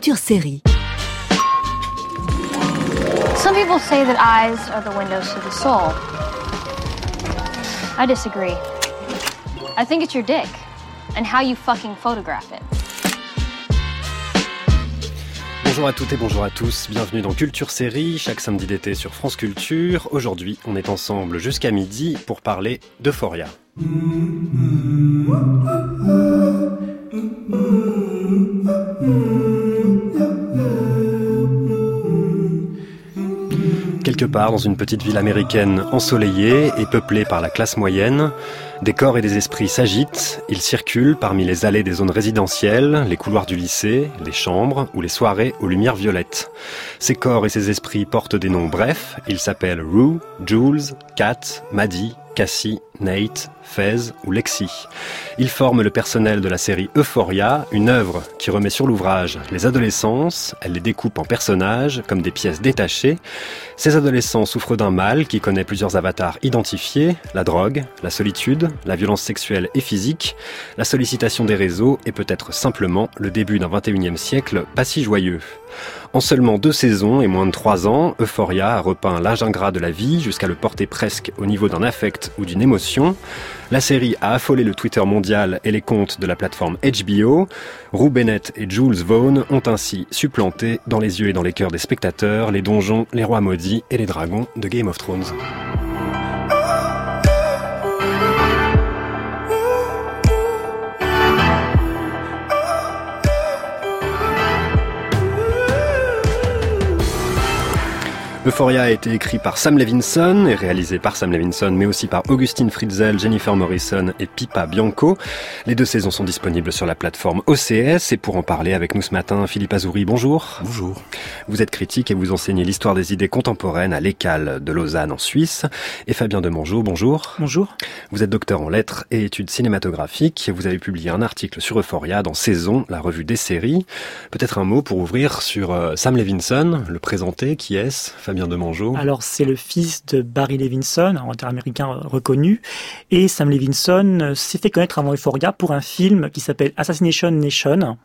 Culture Série. Some people say that eyes are the windows to the soul. I disagree. I think it's your dick and how you fucking photograph it. Bonjour à toutes et bonjour à tous, bienvenue dans Culture Série, chaque samedi d'été sur France Culture. Aujourd'hui, on est ensemble jusqu'à midi pour parler d'Euphoria. Quelque part dans une petite ville américaine ensoleillée et peuplée par la classe moyenne, des corps et des esprits s'agitent, ils circulent parmi les allées des zones résidentielles, les couloirs du lycée, les chambres ou les soirées aux lumières violettes. Ces corps et ces esprits portent des noms brefs, ils s'appellent Rue, Jules, Kat, Maddie, Cassie, Nate, Fez ou Lexi. Ils forment le personnel de la série Euphoria, une œuvre qui remet sur l'ouvrage les adolescences, elle les découpe en personnages comme des pièces détachées. Ces adolescents souffrent d'un mal qui connaît plusieurs avatars identifiés, la drogue, la solitude, la violence sexuelle et physique, la sollicitation des réseaux et peut-être simplement le début d'un 21e siècle pas si joyeux. En seulement deux saisons et moins de trois ans, Euphoria a repeint l'âge ingrat de la vie jusqu'à le porter presque au niveau d'un affect ou d'une émotion. La série a affolé le Twitter mondial et les comptes de la plateforme HBO. Rue Bennett et Jules Vaughn ont ainsi supplanté dans les yeux et dans les cœurs des spectateurs les donjons, les rois maudits et les dragons de Game of Thrones. Euphoria a été écrit par Sam Levinson et réalisé par Sam Levinson, mais aussi par Augustine Friedzel, Jennifer Morrison et Pipa Bianco. Les deux saisons sont disponibles sur la plateforme OCS et pour en parler avec nous ce matin, Philippe Azouri, bonjour. Bonjour. Vous êtes critique et vous enseignez l'histoire des idées contemporaines à l'ECAL de Lausanne en Suisse. Et Fabien Demongeau, bonjour. Bonjour. Vous êtes docteur en lettres et études cinématographiques. Vous avez publié un article sur Euphoria dans Saison, la revue des séries. Peut-être un mot pour ouvrir sur euh, Sam Levinson, le présenter, qui est-ce? Fabien Alors, c'est le fils de Barry Levinson, un auteur américain reconnu. Et Sam Levinson s'est fait connaître avant Euphoria pour un film qui s'appelle Assassination Nation.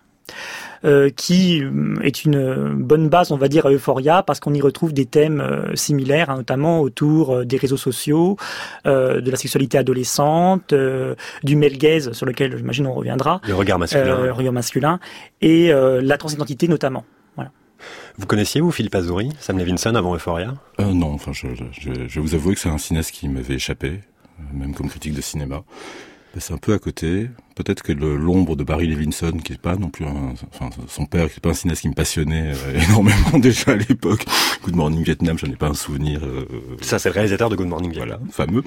Euh, qui est une bonne base, on va dire, à Euphoria, parce qu'on y retrouve des thèmes euh, similaires, hein, notamment autour euh, des réseaux sociaux, euh, de la sexualité adolescente, euh, du male gaze, sur lequel j'imagine on reviendra. Le regard masculin. le regard masculin, et la transidentité notamment. Vous connaissiez, vous, Philippe Azouri, Sam Levinson avant Euphoria? Euh, Non, enfin, je, je, je, vous avouer que c'est un cinéaste qui m'avait échappé, même comme critique de cinéma. C'est un peu à côté. Peut-être que l'ombre de Barry Levinson, qui est pas non plus un, enfin, son père, qui est pas un cinéaste qui me passionnait euh, énormément déjà à l'époque. Good Morning Vietnam, j'en ai pas un souvenir. Euh, ça, c'est le réalisateur de Good Morning Vietnam. Voilà, fameux.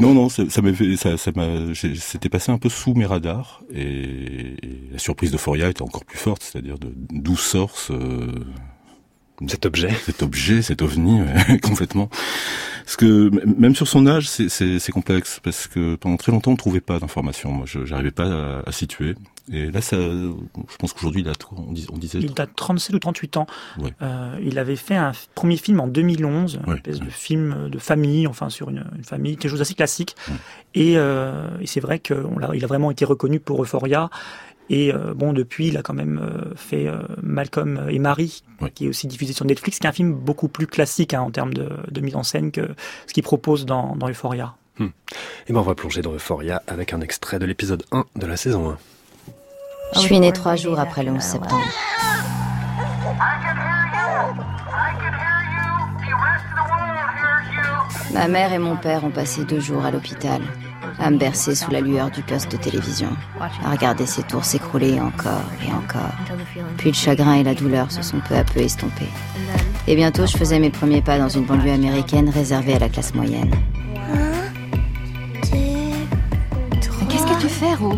Non, non, ça, ça m'a ça, ça m'a, c'était passé un peu sous mes radars. Et, et la surprise de Foria était encore plus forte, c'est-à-dire de d'où sort ce, cet objet, cet objet, cet ovni, ouais, complètement. Parce que même sur son âge, c'est complexe parce que pendant très longtemps on ne trouvait pas d'informations. Moi, je n'arrivais pas à, à, situer. Et là, ça, je pense qu'aujourd'hui, il a, on, dis, on disait. Il a 37 ou 38 ans. Ouais. Euh, il avait fait un premier film en 2011, une Ouais, espèce ouais. de film de famille, enfin sur une, une famille, quelque chose d'assez classique. Ouais. Et, euh, et c'est vrai qu'il a, il a vraiment été reconnu pour Euphoria. Et euh, bon, depuis, il a quand même euh, fait euh, Malcolm et Marie, qui est aussi diffusé sur Netflix, qui est un film beaucoup plus classique hein, en termes de, de mise en scène que ce qu'il propose dans, dans Euphoria. Et ben on va plonger dans Euphoria avec un extrait de l'épisode 1 de la saison 1. Je suis née trois jours après le 11 septembre. Ma mère et mon père ont passé deux jours à l'hôpital, à me bercer sous la lueur du poste de télévision, à regarder ces tours s'écrouler encore et encore. Puis le chagrin et la douleur se sont peu à peu estompés. Et bientôt, je faisais mes premiers pas dans une banlieue américaine réservée à la classe moyenne. Qu'est-ce que tu fais, Ro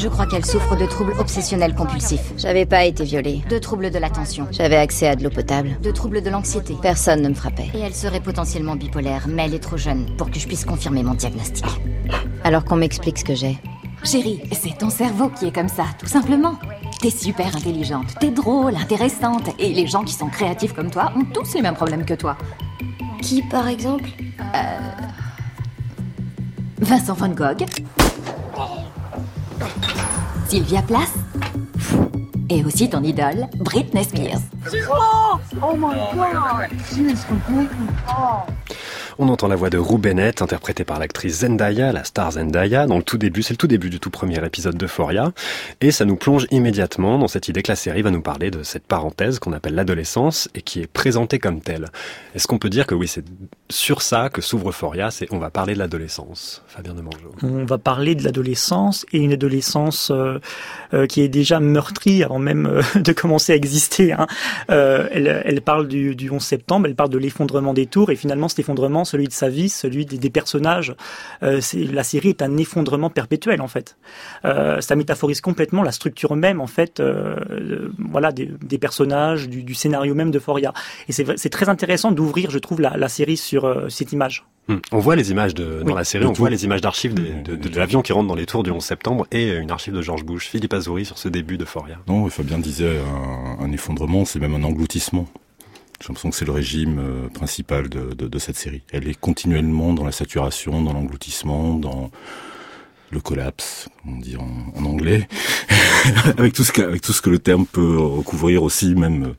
Je crois qu'elle souffre de troubles obsessionnels compulsifs. J'avais pas été violée. De troubles de l'attention. J'avais accès à de l'eau potable. De troubles de l'anxiété. Personne ne me frappait. Et elle serait potentiellement bipolaire, mais elle est trop jeune pour que je puisse confirmer mon diagnostic. Alors qu'on m'explique ce que j'ai. Chérie, c'est ton cerveau qui est comme ça, tout simplement. T'es super intelligente, t'es drôle, intéressante, et les gens qui sont créatifs comme toi ont tous les mêmes problèmes que toi. Qui, par exemple? Vincent Van Gogh, Sylvia Plath. Et aussi ton idole, Britney Spears. Oh my god! She is completely On entend la voix de Rue Bennett, interprétée par l'actrice Zendaya, la star Zendaya, dans le tout début, c'est le tout début du tout premier épisode d'Euphoria, et ça nous plonge immédiatement dans cette idée que la série va nous parler de cette parenthèse qu'on appelle l'adolescence et qui est présentée comme telle. Est-ce qu'on peut dire que oui, c'est sur ça que s'ouvre Euphoria, c'est on va parler de l'adolescence, Fabien de Mangeau. On va parler de l'adolescence et une adolescence euh, euh, qui est déjà meurtrie avant même euh, de commencer à exister. Hein. Elle, elle, parle du, du 11 septembre, elle parle de l'effondrement des tours et finalement cet effondrement celui de sa vie, celui des, des personnages. Euh, la série est un effondrement perpétuel en fait. Euh, ça métaphorise complètement la structure même en fait, euh, voilà, des, des personnages, du, du, scénario même de Foria. Et c'est très intéressant d'ouvrir, je trouve, la, la série sur euh, cette image. Hum. On voit les images de, dans la série, on voit les images d'archives de, de, de l'avion qui rentre dans les tours du 11 septembre et une archive de George Bush, Philippe Azouri sur ce début de Foria. Non, Fabien disait un, un effondrement, c'est même un engloutissement. J'ai l'impression que c'est le régime euh, principal de, de, de, cette série. Elle est continuellement dans la saturation, dans l'engloutissement, dans le collapse, on dit en, en anglais, avec tout ce que, avec tout ce que le terme peut recouvrir aussi, même euh,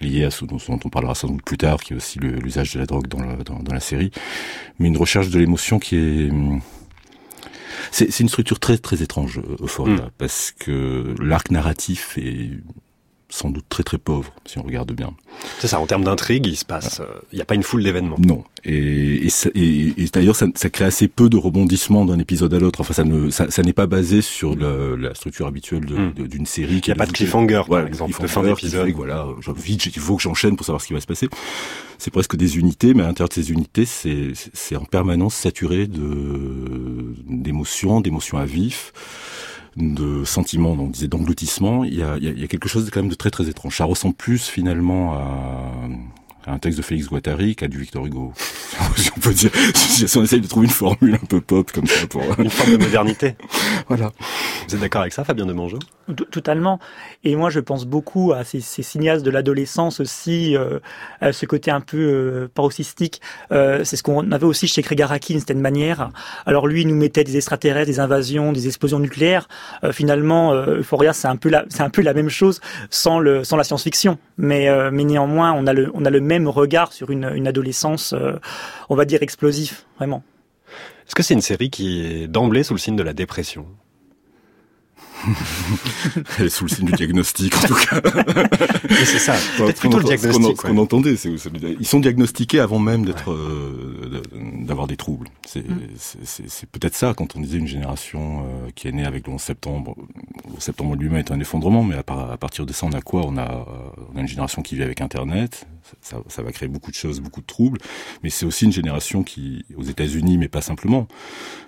lié à ce dont, dont on parlera sans doute plus tard, qui est aussi l'usage de la drogue dans, le, dans, dans, la série, mais une recherche de l'émotion qui est c'est une structure très très étrange, Euphoria, mm. parce que l'arc narratif est sans doute très très pauvre, si on regarde bien. C'est ça, en termes d'intrigue, il se passe, euh, il n'y a pas une foule d'événements. Non, et, et, et, et d'ailleurs, ça, ça, crée assez peu de rebondissements d'un épisode à l'autre. Enfin, ça ne, ça, ça n'est pas basé sur la structure habituelle d'une de, de, série. Il n'y a pas de cliffhanger, par exemple, de fin d'épisode. Voilà, vite, il faut que j'enchaîne pour savoir ce qui va se passer. C'est presque des unités, mais à l'intérieur de ces unités, c'est, en permanence saturé d'émotions, d'émotions à vif de sentiments, donc on disait d'engloutissement, il y a, il y a quelque chose de quand même de très très étrange. Ça ressemble plus finalement à, un texte de Félix Guattari qu'à du Victor Hugo. si on peut dire, si on essaye de trouver une formule un peu pop comme ça pour une forme de modernité. voilà. Vous êtes d'accord avec ça, Fabien de Mangeau Totalement. Et moi, je pense beaucoup à ces, ces cinéastes de l'adolescence aussi, euh, à ce côté un peu euh, paroxystique. Euh, c'est ce qu'on avait aussi chez Craig Araki d'une certaine manière. Alors lui, il nous mettait des extraterrestres, des invasions, des explosions nucléaires. Euh, finalement, Euphoria, c'est un peu la, c'est un peu la même chose sans le, sans la science-fiction. Mais, mais néanmoins, on a le, on a le même regard sur une, une adolescence, on va dire explosif, vraiment. Est-ce que c'est une série qui est d'emblée sous le signe de la dépression? Elle est sous le signe du diagnostic, en tout cas. c'est ça. Peut-être plutôt le diagnostic. Ce qu'on entendait, c'est ils sont diagnostiqués avant même d'être, ouais. euh, d'avoir des troubles. C'est mm. peut-être ça quand on disait une génération euh, qui est née avec le 11 septembre. Le septembre lui-même est un effondrement, mais à, par, à, partir de ça, on a quoi? On a, on a une génération qui vit avec Internet. Ça, ça, va créer beaucoup de choses, beaucoup de troubles. Mais c'est aussi une génération qui, aux États-Unis, mais pas simplement,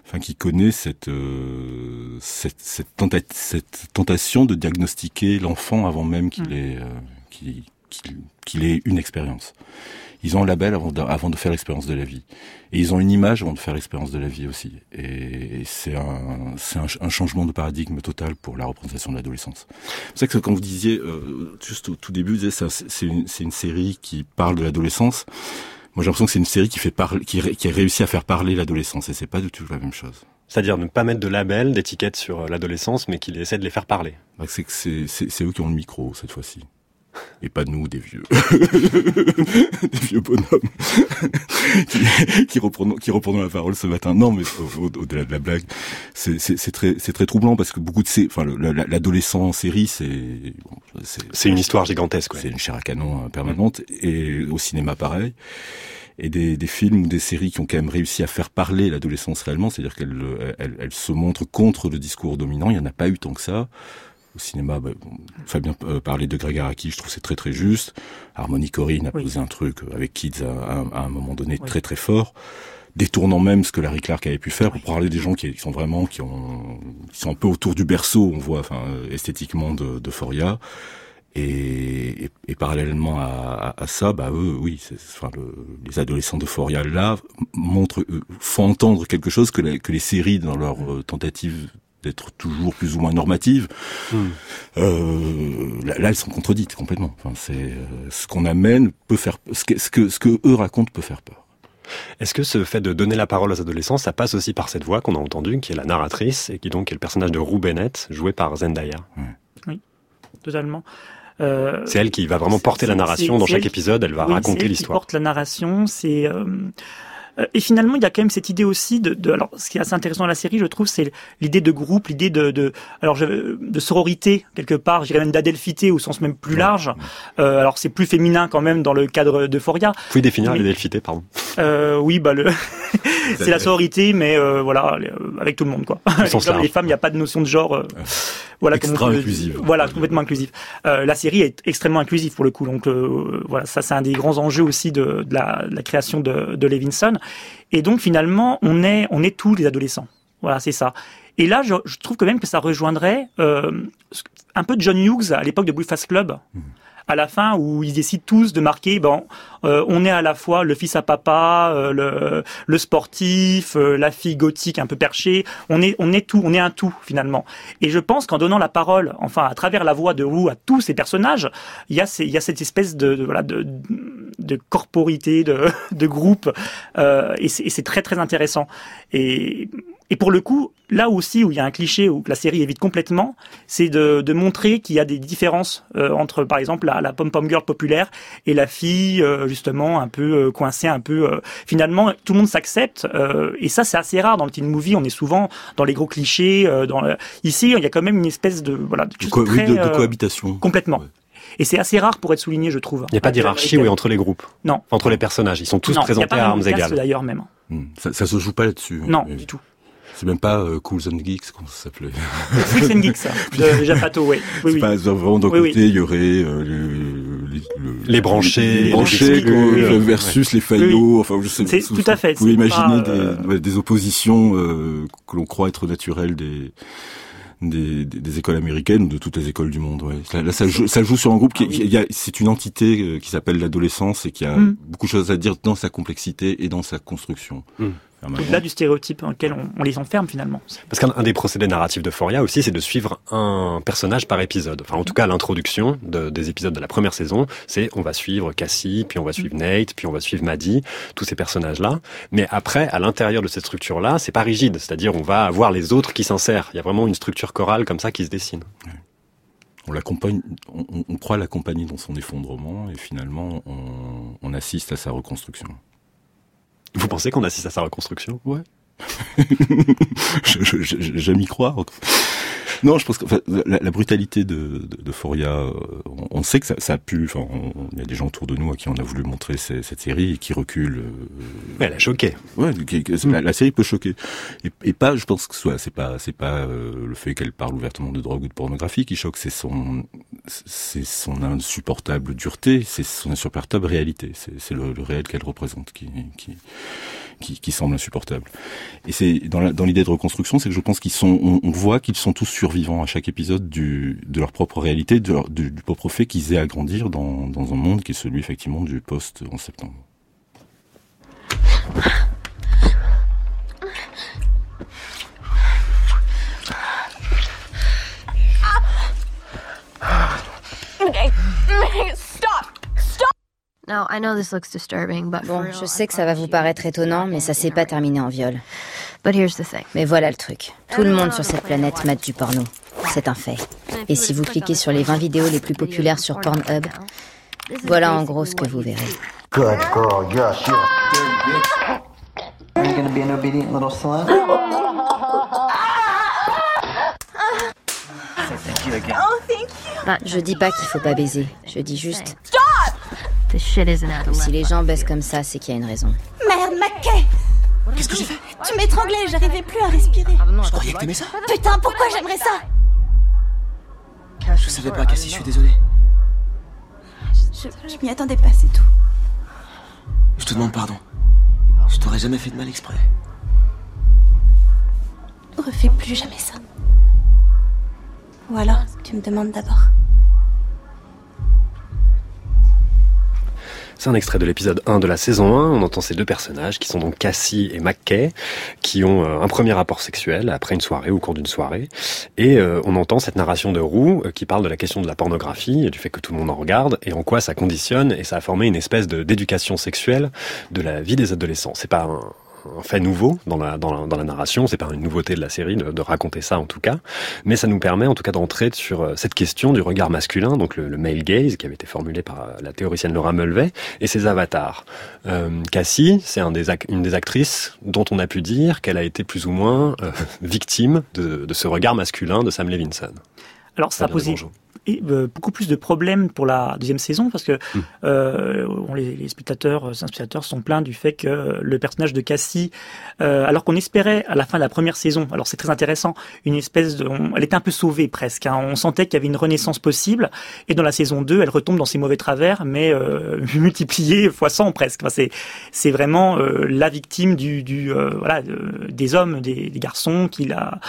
enfin, qui connaît cette, euh, cette, cette, tenta cette, tentation de diagnostiquer l'enfant avant même qu'il mmh. ait, euh, qu'il qu qu ait une expérience. Ils ont un label avant de, avant de faire l'expérience de la vie. Et ils ont une image avant de faire l'expérience de la vie aussi. Et, et c'est un, un, un, changement de paradigme total pour la représentation de l'adolescence. C'est ça que quand vous disiez, euh, juste au tout début, c'est une, une série qui parle de l'adolescence. Moi, j'ai l'impression que c'est une série qui fait parler, qui, qui a réussi à faire parler l'adolescence, et c'est pas du tout la même chose. C'est-à-dire ne pas mettre de label, d'étiquette sur l'adolescence, mais qu'il essaie de les faire parler. Bah, c'est eux qui ont le micro cette fois-ci et pas nous, des vieux, des vieux bonhommes qui, qui, reprenons, qui reprenons la parole ce matin. Non, mais au-delà au, de la blague, c'est très, très troublant parce que beaucoup de ces, enfin, l'adolescent en série, c'est, bon, c'est une histoire gigantesque. C'est une chair à canon permanente mmh. et au cinéma pareil. Et des, des, films ou des séries qui ont quand même réussi à faire parler l'adolescence réellement, c'est-à-dire qu'elle elle, elle se montre contre le discours dominant. Il n'y en a pas eu tant que ça au cinéma, bah, Fabien euh, parlait de Greg Araki, je trouve c'est très très juste. Harmony Corrine a oui. posé un truc avec Kids à, à, à un moment donné oui. très très fort, détournant même ce que Larry Clark avait pu faire pour parler des gens qui, sont vraiment qui ont qui sont un peu autour du berceau, on voit, enfin esthétiquement de, de Foria. Et, et, et, parallèlement à, à, à, ça, bah eux, oui, enfin, le, les adolescents de Foria là montrent, euh, font entendre quelque chose que, la, que les séries dans leur euh, tentative d'être toujours plus ou moins normative. Mmh. Euh, là, là, elles sont contredites complètement. Enfin, c'est euh, ce qu'on amène peut faire ce que, ce que ce que eux racontent peut faire peur. Est-ce que ce fait de donner la parole aux adolescents, ça passe aussi par cette voix qu'on a entendue, qui est la narratrice, et qui donc est le personnage de Rue Bennett, joué par Zendaya? Oui, totalement. Euh, c'est elle qui va vraiment porter la narration dans chaque épisode, elle va oui, raconter l'histoire. porte la narration, c'est... Euh, euh, et finalement, il y a quand même cette idée aussi de, de, alors ce qui est assez intéressant dans la série, je trouve, c'est l'idée de groupe, l'idée de, de, alors je, de sororité quelque part, je dirais même d'adelphité au sens même plus large. Euh, alors c'est plus féminin quand même dans le cadre d'Euphoria. Vous pouvez définir l'adelphité, pardon. Euh, oui, bah le c'est la sororité, mais euh, voilà, avec tout le monde quoi. les femmes, il n'y a pas de notion de genre. Euh, voilà, extra inclusive. Voilà, complètement inclusive. Euh, la série est extrêmement inclusive pour le coup, donc euh, voilà, ça c'est un des grands enjeux aussi de, de, la, de la, création de, de Levinson. Et donc finalement, on est on est tous les adolescents. Voilà, c'est ça. Et là, je, je, trouve quand même que ça rejoindrait euh, un peu John Hughes à l'époque de Breakfast Club. Mmh à la fin où ils décident tous de marquer bon euh, on est à la fois le fils à papa euh, le, le sportif euh, la fille gothique un peu perchée on est on est tout on est un tout finalement et je pense qu'en donnant la parole enfin à travers la voix de Roux à tous ces personnages il y a ces, il y a cette espèce de, de voilà de, de corporité de, de groupe et c'est très très intéressant et et pour le coup, là aussi où il y a un cliché où la série évite complètement, c'est de, de, montrer qu'il y a des différences euh, entre, par exemple, la, la pom-pom girl populaire et la fille euh, justement un peu euh, coincée, un peu. Euh, finalement, tout le monde s'accepte euh, et ça c'est assez rare dans le teen movie. On est souvent dans les gros clichés. dans le... Ici, il y a quand même une espèce de voilà de, co très, de, de cohabitation. Complètement. Ouais. Et c'est assez rare pour être souligné, je trouve. Il n'y a pas d'hierarchie oui, entre les groupes. Non. Entre les personnages, ils sont tous non, présentés à armes égales. D'ailleurs même. Mmh. Ça, ça se joue pas là-dessus. Non, mais... du tout. C'est même pas euh, Cools and Geeks, comment ça s'appelait? Freaks and Geeks, ça, de Japato, oui. oui, oui. Pas, vraiment, d'un Oui, côté, il y aurait euh, le, le, Les branchés, les branchés les euh, versus les faillots. Enfin, je sais. C'est tout à fait. Vous pouvez imaginer pas, euh, des, ouais, des oppositions euh, que l'on croit être naturelles des des, des, des, écoles américaines ou de toutes les écoles du monde. Ouais. Là, là ça, joue, ça joue sur un groupe qui, Ah il y a, c'est une entité euh, qui s'appelle l'adolescence et qui a Mm. beaucoup de choses à dire dans sa complexité et dans sa construction. Mm. Au-delà du stéréotype dans lequel on, on les enferme finalement. Parce qu'un des procédés narratifs de Foria aussi, c'est de suivre un personnage par épisode. Enfin, en tout cas, l'introduction de, des épisodes de la première saison, c'est on va suivre Cassie, puis on va suivre Nate, puis on va suivre Maddie, tous ces personnages-là. Mais après, à l'intérieur de cette structure-là, c'est pas rigide. C'est-à-dire, on va avoir les autres qui s'insèrent. Il y a vraiment une structure chorale comme ça qui se dessine. On l'accompagne, on, on croit l'accompagner dans son effondrement et finalement, on, on assiste à sa reconstruction. Vous pensez qu'on assiste à sa reconstruction? Ouais. J'aime y croire. Non, je pense que enfin, la, la, brutalité de, de, de Foria, euh, on, on, sait que ça, ça a pu. Enfin, il y a des gens autour de nous à qui on a voulu montrer ces, cette série et qui reculent. Euh, ouais, elle a choqué. Ouais, qui, qui, mm. la, la, série peut choquer. Et, et, pas, je pense que soit c'est pas c'est pas euh, le fait qu'elle parle ouvertement de drogue ou de pornographie qui choque, c'est son c'est son insupportable dureté, c'est son insupportable réalité. C'est le, le, réel qu'elle représente qui, qui qui, qui, semble insupportable. Et c'est dans l'idée de reconstruction, c'est que je pense qu'ils sont, on, on voit qu'ils sont tous survivants à chaque épisode du, de leur propre réalité, de leur, du, du, propre fait qu'ils aient à grandir dans, dans un monde qui est celui effectivement du post en septembre. Bon, je sais que ça va vous paraître étonnant, mais ça s'est pas terminé en viol. Mais voilà le truc. Tout le monde sur cette planète mate du porno. C'est un fait. Et si vous cliquez sur les 20 vidéos les plus populaires sur Pornhub, voilà en gros ce que vous verrez. Good girl, yes, yes. Are you gonna be an obedient little slut? Je dis pas qu'il faut pas baiser. Je dis juste. Si les gens baissent comme ça, c'est qu'il y a une raison. Merde, Mackay Qu'est-ce que j'ai fait Tu m'étranglais, j'arrivais plus à respirer. Je croyais que t'aimais ça Putain, pourquoi j'aimerais ça? Je savais pas, Cassie, je suis désolé. Je, je m'y attendais pas, c'est tout. Je te demande pardon. Je t'aurais jamais fait de mal exprès. Refais plus jamais ça. Ou alors, tu me demandes d'abord. C'est un extrait de l'épisode 1 de la saison 1. On entend ces deux personnages qui sont donc Cassie et McKay, qui ont euh, un premier rapport sexuel après une soirée, au cours d'une soirée. Et euh, on entend cette narration de Roux euh, qui parle de la question de la pornographie et du fait que tout le monde en regarde et en quoi ça conditionne et ça a formé une espèce d'éducation sexuelle de la vie des adolescents. C'est pas un fait nouveau dans la, dans la, dans la narration, c'est pas une nouveauté de la série de, de, raconter ça en tout cas, mais ça nous permet en tout cas d'entrer sur euh, cette question du regard masculin, donc le, le, male gaze qui avait été formulé par euh, la théoricienne Laura Mulvey, et ses avatars. Euh, Cassie, c'est un des, une des actrices dont on a pu dire qu'elle a été plus ou moins euh, victime de, de, ce regard masculin de Sam Levinson. Alors ça a posé et, euh, beaucoup plus de problèmes pour la deuxième saison parce que mmh. euh, les, les, spectateurs, les spectateurs sont plaints du fait que le personnage de Cassie, euh, alors qu'on espérait à la fin de la première saison, alors c'est très intéressant, une espèce de, on, elle était un peu sauvée presque. Hein, on sentait qu'il y avait une renaissance possible et dans la saison 2, elle retombe dans ses mauvais travers, mais euh, multipliée fois 100 presque. Enfin, c'est c'est vraiment euh, la victime du, du voilà des hommes, des, des garçons qu'il a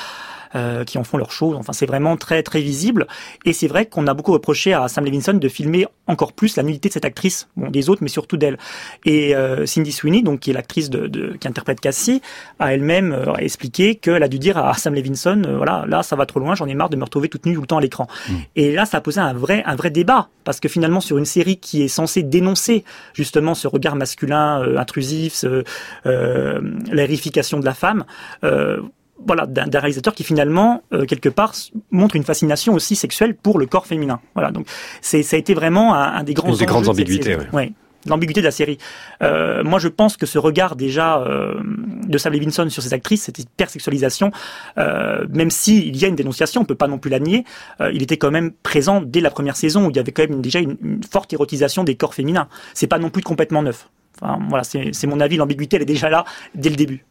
euh, qui en font leur show. Enfin, c'est vraiment très très visible. Et c'est vrai qu'on a beaucoup reproché à Sam Levinson de filmer encore plus la nullité de cette actrice, bon des autres, mais surtout d'elle. Et euh, Cindy Sweeney, donc qui est l'actrice de, de, qui interprète Cassie, a elle-même euh, expliqué qu'elle a dû dire à Sam Levinson, euh, voilà, là ça va trop loin, j'en ai marre de me retrouver toute nue tout le temps à l'écran. Mmh. Et là, ça a posé un vrai un vrai débat parce que finalement sur une série qui est censée dénoncer justement ce regard masculin euh, intrusif, ce, l'érification de la femme voilà, d'un réalisateur qui finalement euh, quelque part montre une fascination aussi sexuelle pour le corps féminin. Voilà, donc c'est ça a été vraiment un, un des grands une des grandes ambiguïtés. Ouais. ouais l'ambiguïté de la série. Euh, moi, je pense que ce regard déjà euh, de Sam Levinson sur ses actrices, cette hypersexualisation, même s'il y a une dénonciation, on peut pas non plus la nier, il était quand même présent dès la première saison où il y avait quand même déjà une, une, forte érotisation des corps féminins. C'est pas non plus complètement neuf. Enfin, voilà, c'est mon avis. L'ambiguïté, elle est déjà là dès le début.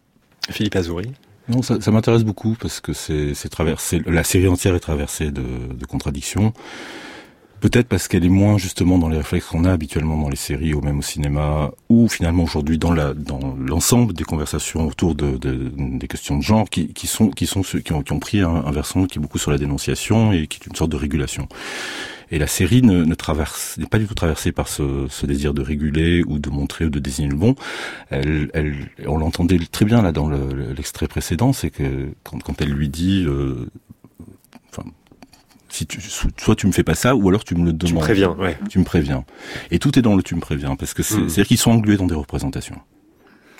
Philippe Azouri. Non, ça, ça m'intéresse beaucoup parce que c'est traversé, la série entière est traversée de, de contradictions. Peut-être parce qu'elle est moins justement dans les réflexes qu'on a habituellement dans les séries ou même au cinéma, ou finalement aujourd'hui dans la dans l'ensemble des conversations autour de, de, des questions de genre qui, qui sont qui sont ceux qui ont, qui ont pris un, un, versant qui est beaucoup sur la dénonciation et qui est une sorte de régulation. Et la série ne, ne traverse n'est pas du tout traversée par ce, ce, désir de réguler ou de montrer ou de désigner le bon. Elle, elle on l'entendait très bien là dans l'extrait le, précédent, c'est que quand, quand elle lui dit euh, enfin si tu, soit tu me fais pas ça, ou alors tu me le demandes. Tu me préviens, ouais. Tu me préviens. Et tout est dans le tu me préviens, parce que c'est, mmh. c'est-à-dire qu'ils sont englués dans des représentations.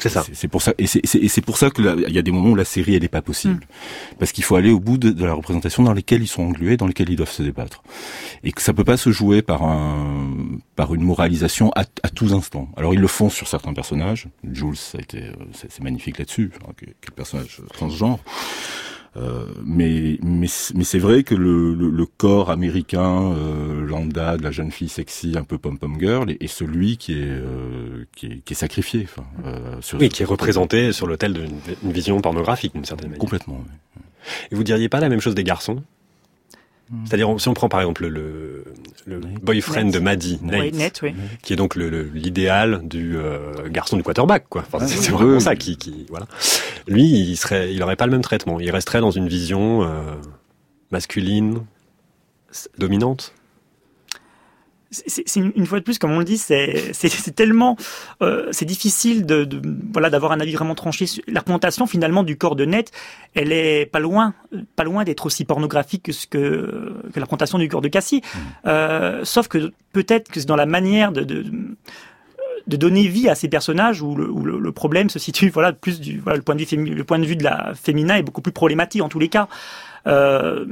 C'est ça. C'est pour ça, et c'est pour ça que il y a des moments où la série elle est pas possible, mmh. parce qu'il faut aller au bout de, de, la représentation dans lesquelles ils sont englués, dans lesquelles ils doivent se débattre, et que ça peut pas se jouer par un par une moralisation à, à tous instants. Alors ils le font sur certains personnages. Jules, ça a été, c'est magnifique là-dessus, quel personnage transgenre? Euh, mais mais, mais c'est vrai que le, le, le corps américain euh, lambda de la jeune fille sexy un peu pom pom girl est, est celui qui est, euh, qui est qui est sacrifié enfin euh, sur oui qui est représenté sur l'autel d'une vision pornographique d'une certaine manière. Complètement oui. et vous diriez pas la même chose des garçons? C'est-à-dire, si on prend par exemple le, le boyfriend de Maddie, Nate, oui, Net, oui. qui est donc l'idéal du euh, garçon du quarterback, quoi. Enfin, c'est oui, vraiment oui. ça qui, qui, voilà. Lui, il serait, il aurait pas le même traitement. Il resterait dans une vision euh, masculine, dominante c'est une, fois de plus, comme on le dit, c'est tellement, euh, c'est difficile de, de voilà d'avoir un avis vraiment tranché. La représentation finalement du corps de Net, elle est pas loin, pas loin d'être aussi pornographique que ce que, que la représentation du corps de Cassie. Mmh. Euh, sauf que peut-être que c'est dans la manière de, de de donner vie à ces personnages où le, où le, le problème se situe voilà plus du voilà le point de vue le point de vue de la féminin est beaucoup plus problématique en tous les cas. Euh,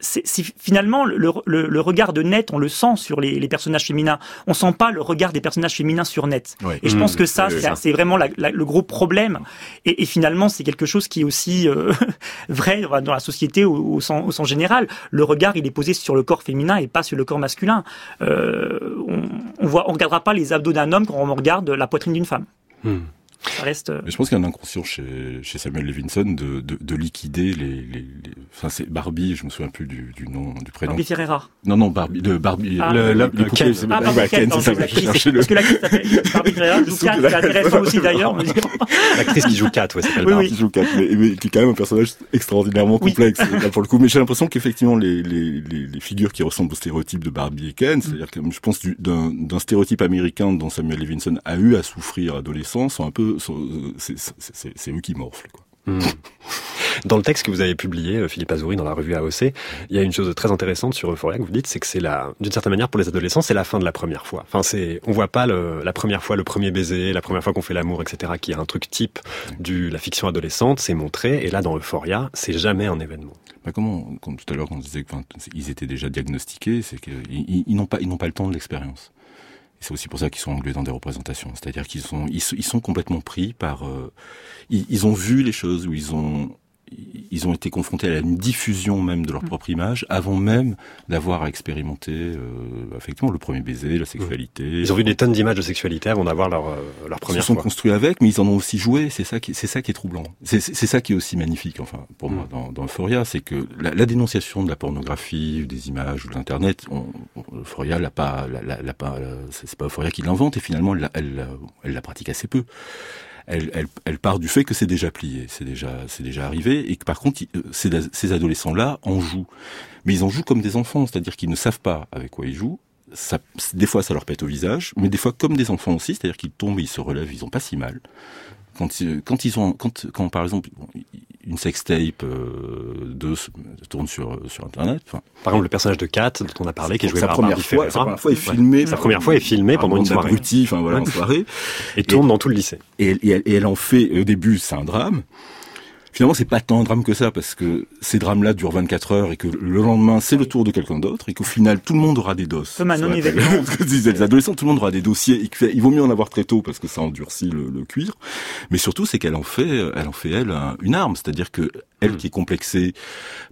c'est finalement le, le, le, regard de Net, on le sent sur les, les, personnages féminins. On sent pas le regard des personnages féminins sur Net. Oui. Et je pense mmh, que ça, c'est vraiment la, la, le gros problème. Et, et finalement, c'est quelque chose qui est aussi euh, vrai dans la société au, au, sens, au, sens, général. Le regard, il est posé sur le corps féminin et pas sur le corps masculin. Euh, on, on voit, on regardera pas les abdos d'un homme quand on regarde la poitrine d'une femme. Mmh. Ça reste. Mais je pense qu'il y a un inconscient chez, chez Samuel Levinson de, de, de liquider les, les, les... Enfin, c'est Barbie, je me souviens plus du, du nom, du prénom. Barbie Ferreira. Non, non, Barbie, de Barbie, Ah, le, le, le Ken. c'est- Ah, ouais, Ken, c'est ça, je l'actrice. cherchais le- Parce que l'actrice s'appelle Barbie Ferreira, joue Kat, la- c'est intéressant aussi d'ailleurs. mais- L'actrice qui joue Kat, ouais, s'appelle Barbie. qui joue Kat, mais, qui est quand même un personnage extraordinairement complexe là, pour le coup. Mais j'ai l'impression qu'effectivement les, les, les, les figures qui ressemblent au stéréotype de Barbie et Ken, c'est-à-dire que je pense du- d'un d'un stéréotype américain dont Samuel Levinson a eu à souffrir adolescent, sont un peu, euh, c'est- eux qui morflent. Quoi. Hmm. Dans le texte que vous avez publié, euh, Philippe Azouri, dans la revue AOC, il y a une chose très intéressante sur Euphoria que vous dites, c'est que c'est la, d'une certaine manière, pour les adolescents, c'est la fin de la première fois. Enfin, c'est, on voit pas le, la première fois, le premier baiser, la première fois qu'on fait l'amour, etc., qui est un truc type de la fiction adolescente, c'est montré, et là, dans Euphoria, c'est jamais un événement. Bah comment, comme tout à l'heure, quand on disait qu'ils étaient déjà diagnostiqués, c'est qu'ils ils, ils n'ont pas, ils n'ont pas le temps de l'expérience. C'est aussi pour ça qu'ils sont englués dans des représentations. C'est-à-dire qu'ils sont, ils, sont complètement pris par, euh, ils, ont vu les choses ou ils ont, ils ont été confrontés à une diffusion même de leur propre image avant même d'avoir à expérimenter euh, effectivement le premier baiser, la sexualité. Ils ont vu des tonnes d'images de sexualité avant d'avoir leur, euh, leur Ils première se sont fois. construits avec, mais ils en ont aussi joué. C'est ça qui, c'est ça qui est troublant. C'est, ça qui est aussi magnifique, enfin, pour moi, dans, dans Euphoria, c'est que la, la dénonciation de la pornographie, des images, ou de l'internet, Euphoria l'a pas, l'a, pas, euh, c'est pas Euphoria qui l'invente, et finalement, elle, la- elle, la- elle la pratique assez peu. Elle, part du fait que c'est déjà plié, c'est déjà, arrivé, et que par contre, euh, ces, ces adolescents-là en jouent. Mais ils en jouent comme des enfants, c'est-à-dire qu'ils ne savent pas avec quoi ils jouent. Ça, des fois, ça leur pète au visage, mais des fois comme des enfants aussi, c'est-à-dire qu'ils tombent, ils se relèvent, ils ont pas si mal. Quand, ils- quand ils ont, quand, quand par exemple une sextape euh, de tourne sur sur internet, enfin, Par exemple, le personnage de Kat, dont on a parlé, qui est joué sa par première Barbie fois, Ferreira. sa première fois est Ouais. filmée, Sa première fois est filmée par pendant une soirée. d'abrutis, enfin voilà, en Ouais. soirée, Et tourne dans tout le lycée. et elle, et elle en fait au début c'est un drame. Finalement, c'est pas tant un drame que ça parce que ces drames-là durent 24 heures et que le lendemain c'est le tour de quelqu'un d'autre et qu'au final tout le monde aura des doses. Comme un. Ce que disaient les adolescents, tout le monde aura des dossiers et que fait- il vaut mieux en avoir très tôt parce que ça endurcit le, le cuir. Mais surtout, c'est qu'elle en fait, elle en fait elle un- une arme, c'est-à-dire que elle qui est complexée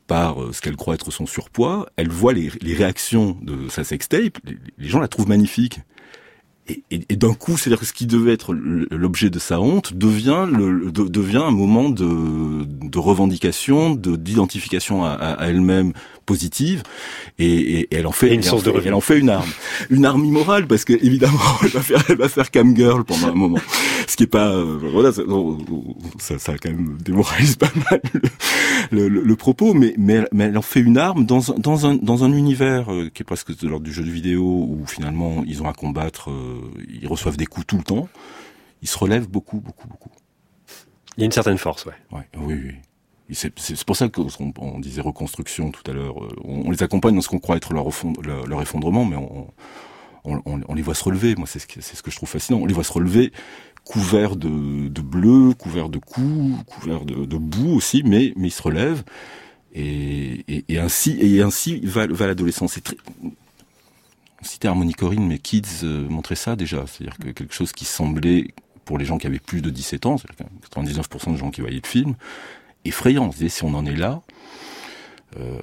par euh, ce qu'elle croit être son surpoids, elle voit les, les réactions de sa sextape, les, les gens la trouvent magnifique. Et, d'un coup, c'est-à-dire que ce qui devait être l'objet de sa honte devient de- devient un moment de, de revendication, de d'identification à- à elle-même positive, et, et- et elle en fait Et une elle en de fait- revenu. elle en fait une arme, une arme immorale parce que évidemment elle va faire elle va faire cam girl pendant un moment, ce qui est pas euh, voilà ça, ça, ça quand même démoralise pas mal le, le- le propos, mais, mais, elle, mais elle en fait une arme dans, un- dans, un, dans un univers euh, qui est presque de l'ordre du jeu de vidéo où finalement ils ont à combattre, euh, ils reçoivent des coups tout le temps. Ils se relèvent beaucoup, beaucoup, beaucoup. Il y a une certaine force, ouais. Ouais, oui, oui. C'est pour ça qu'on on disait reconstruction tout à l'heure. euh, On, les accompagne dans ce qu'on croit être leur, effond- leur, leur effondrement, mais on, les voit se relever. Moi, c'est ce, que- je trouve fascinant. On les voit se relever couverts de, bleu, couverts de coups, couverts de, boue aussi, mais, ils se relèvent. Et, ainsi, va, l'adolescence. On citait Harmony Corinne, mais Kids euh, montrait ça déjà. C'est-à-dire que quelque chose qui semblait, pour les gens qui avaient plus de 17 ans, c'est-à-dire que 99% de gens qui voyaient le film, effrayant. Si on en est là, euh,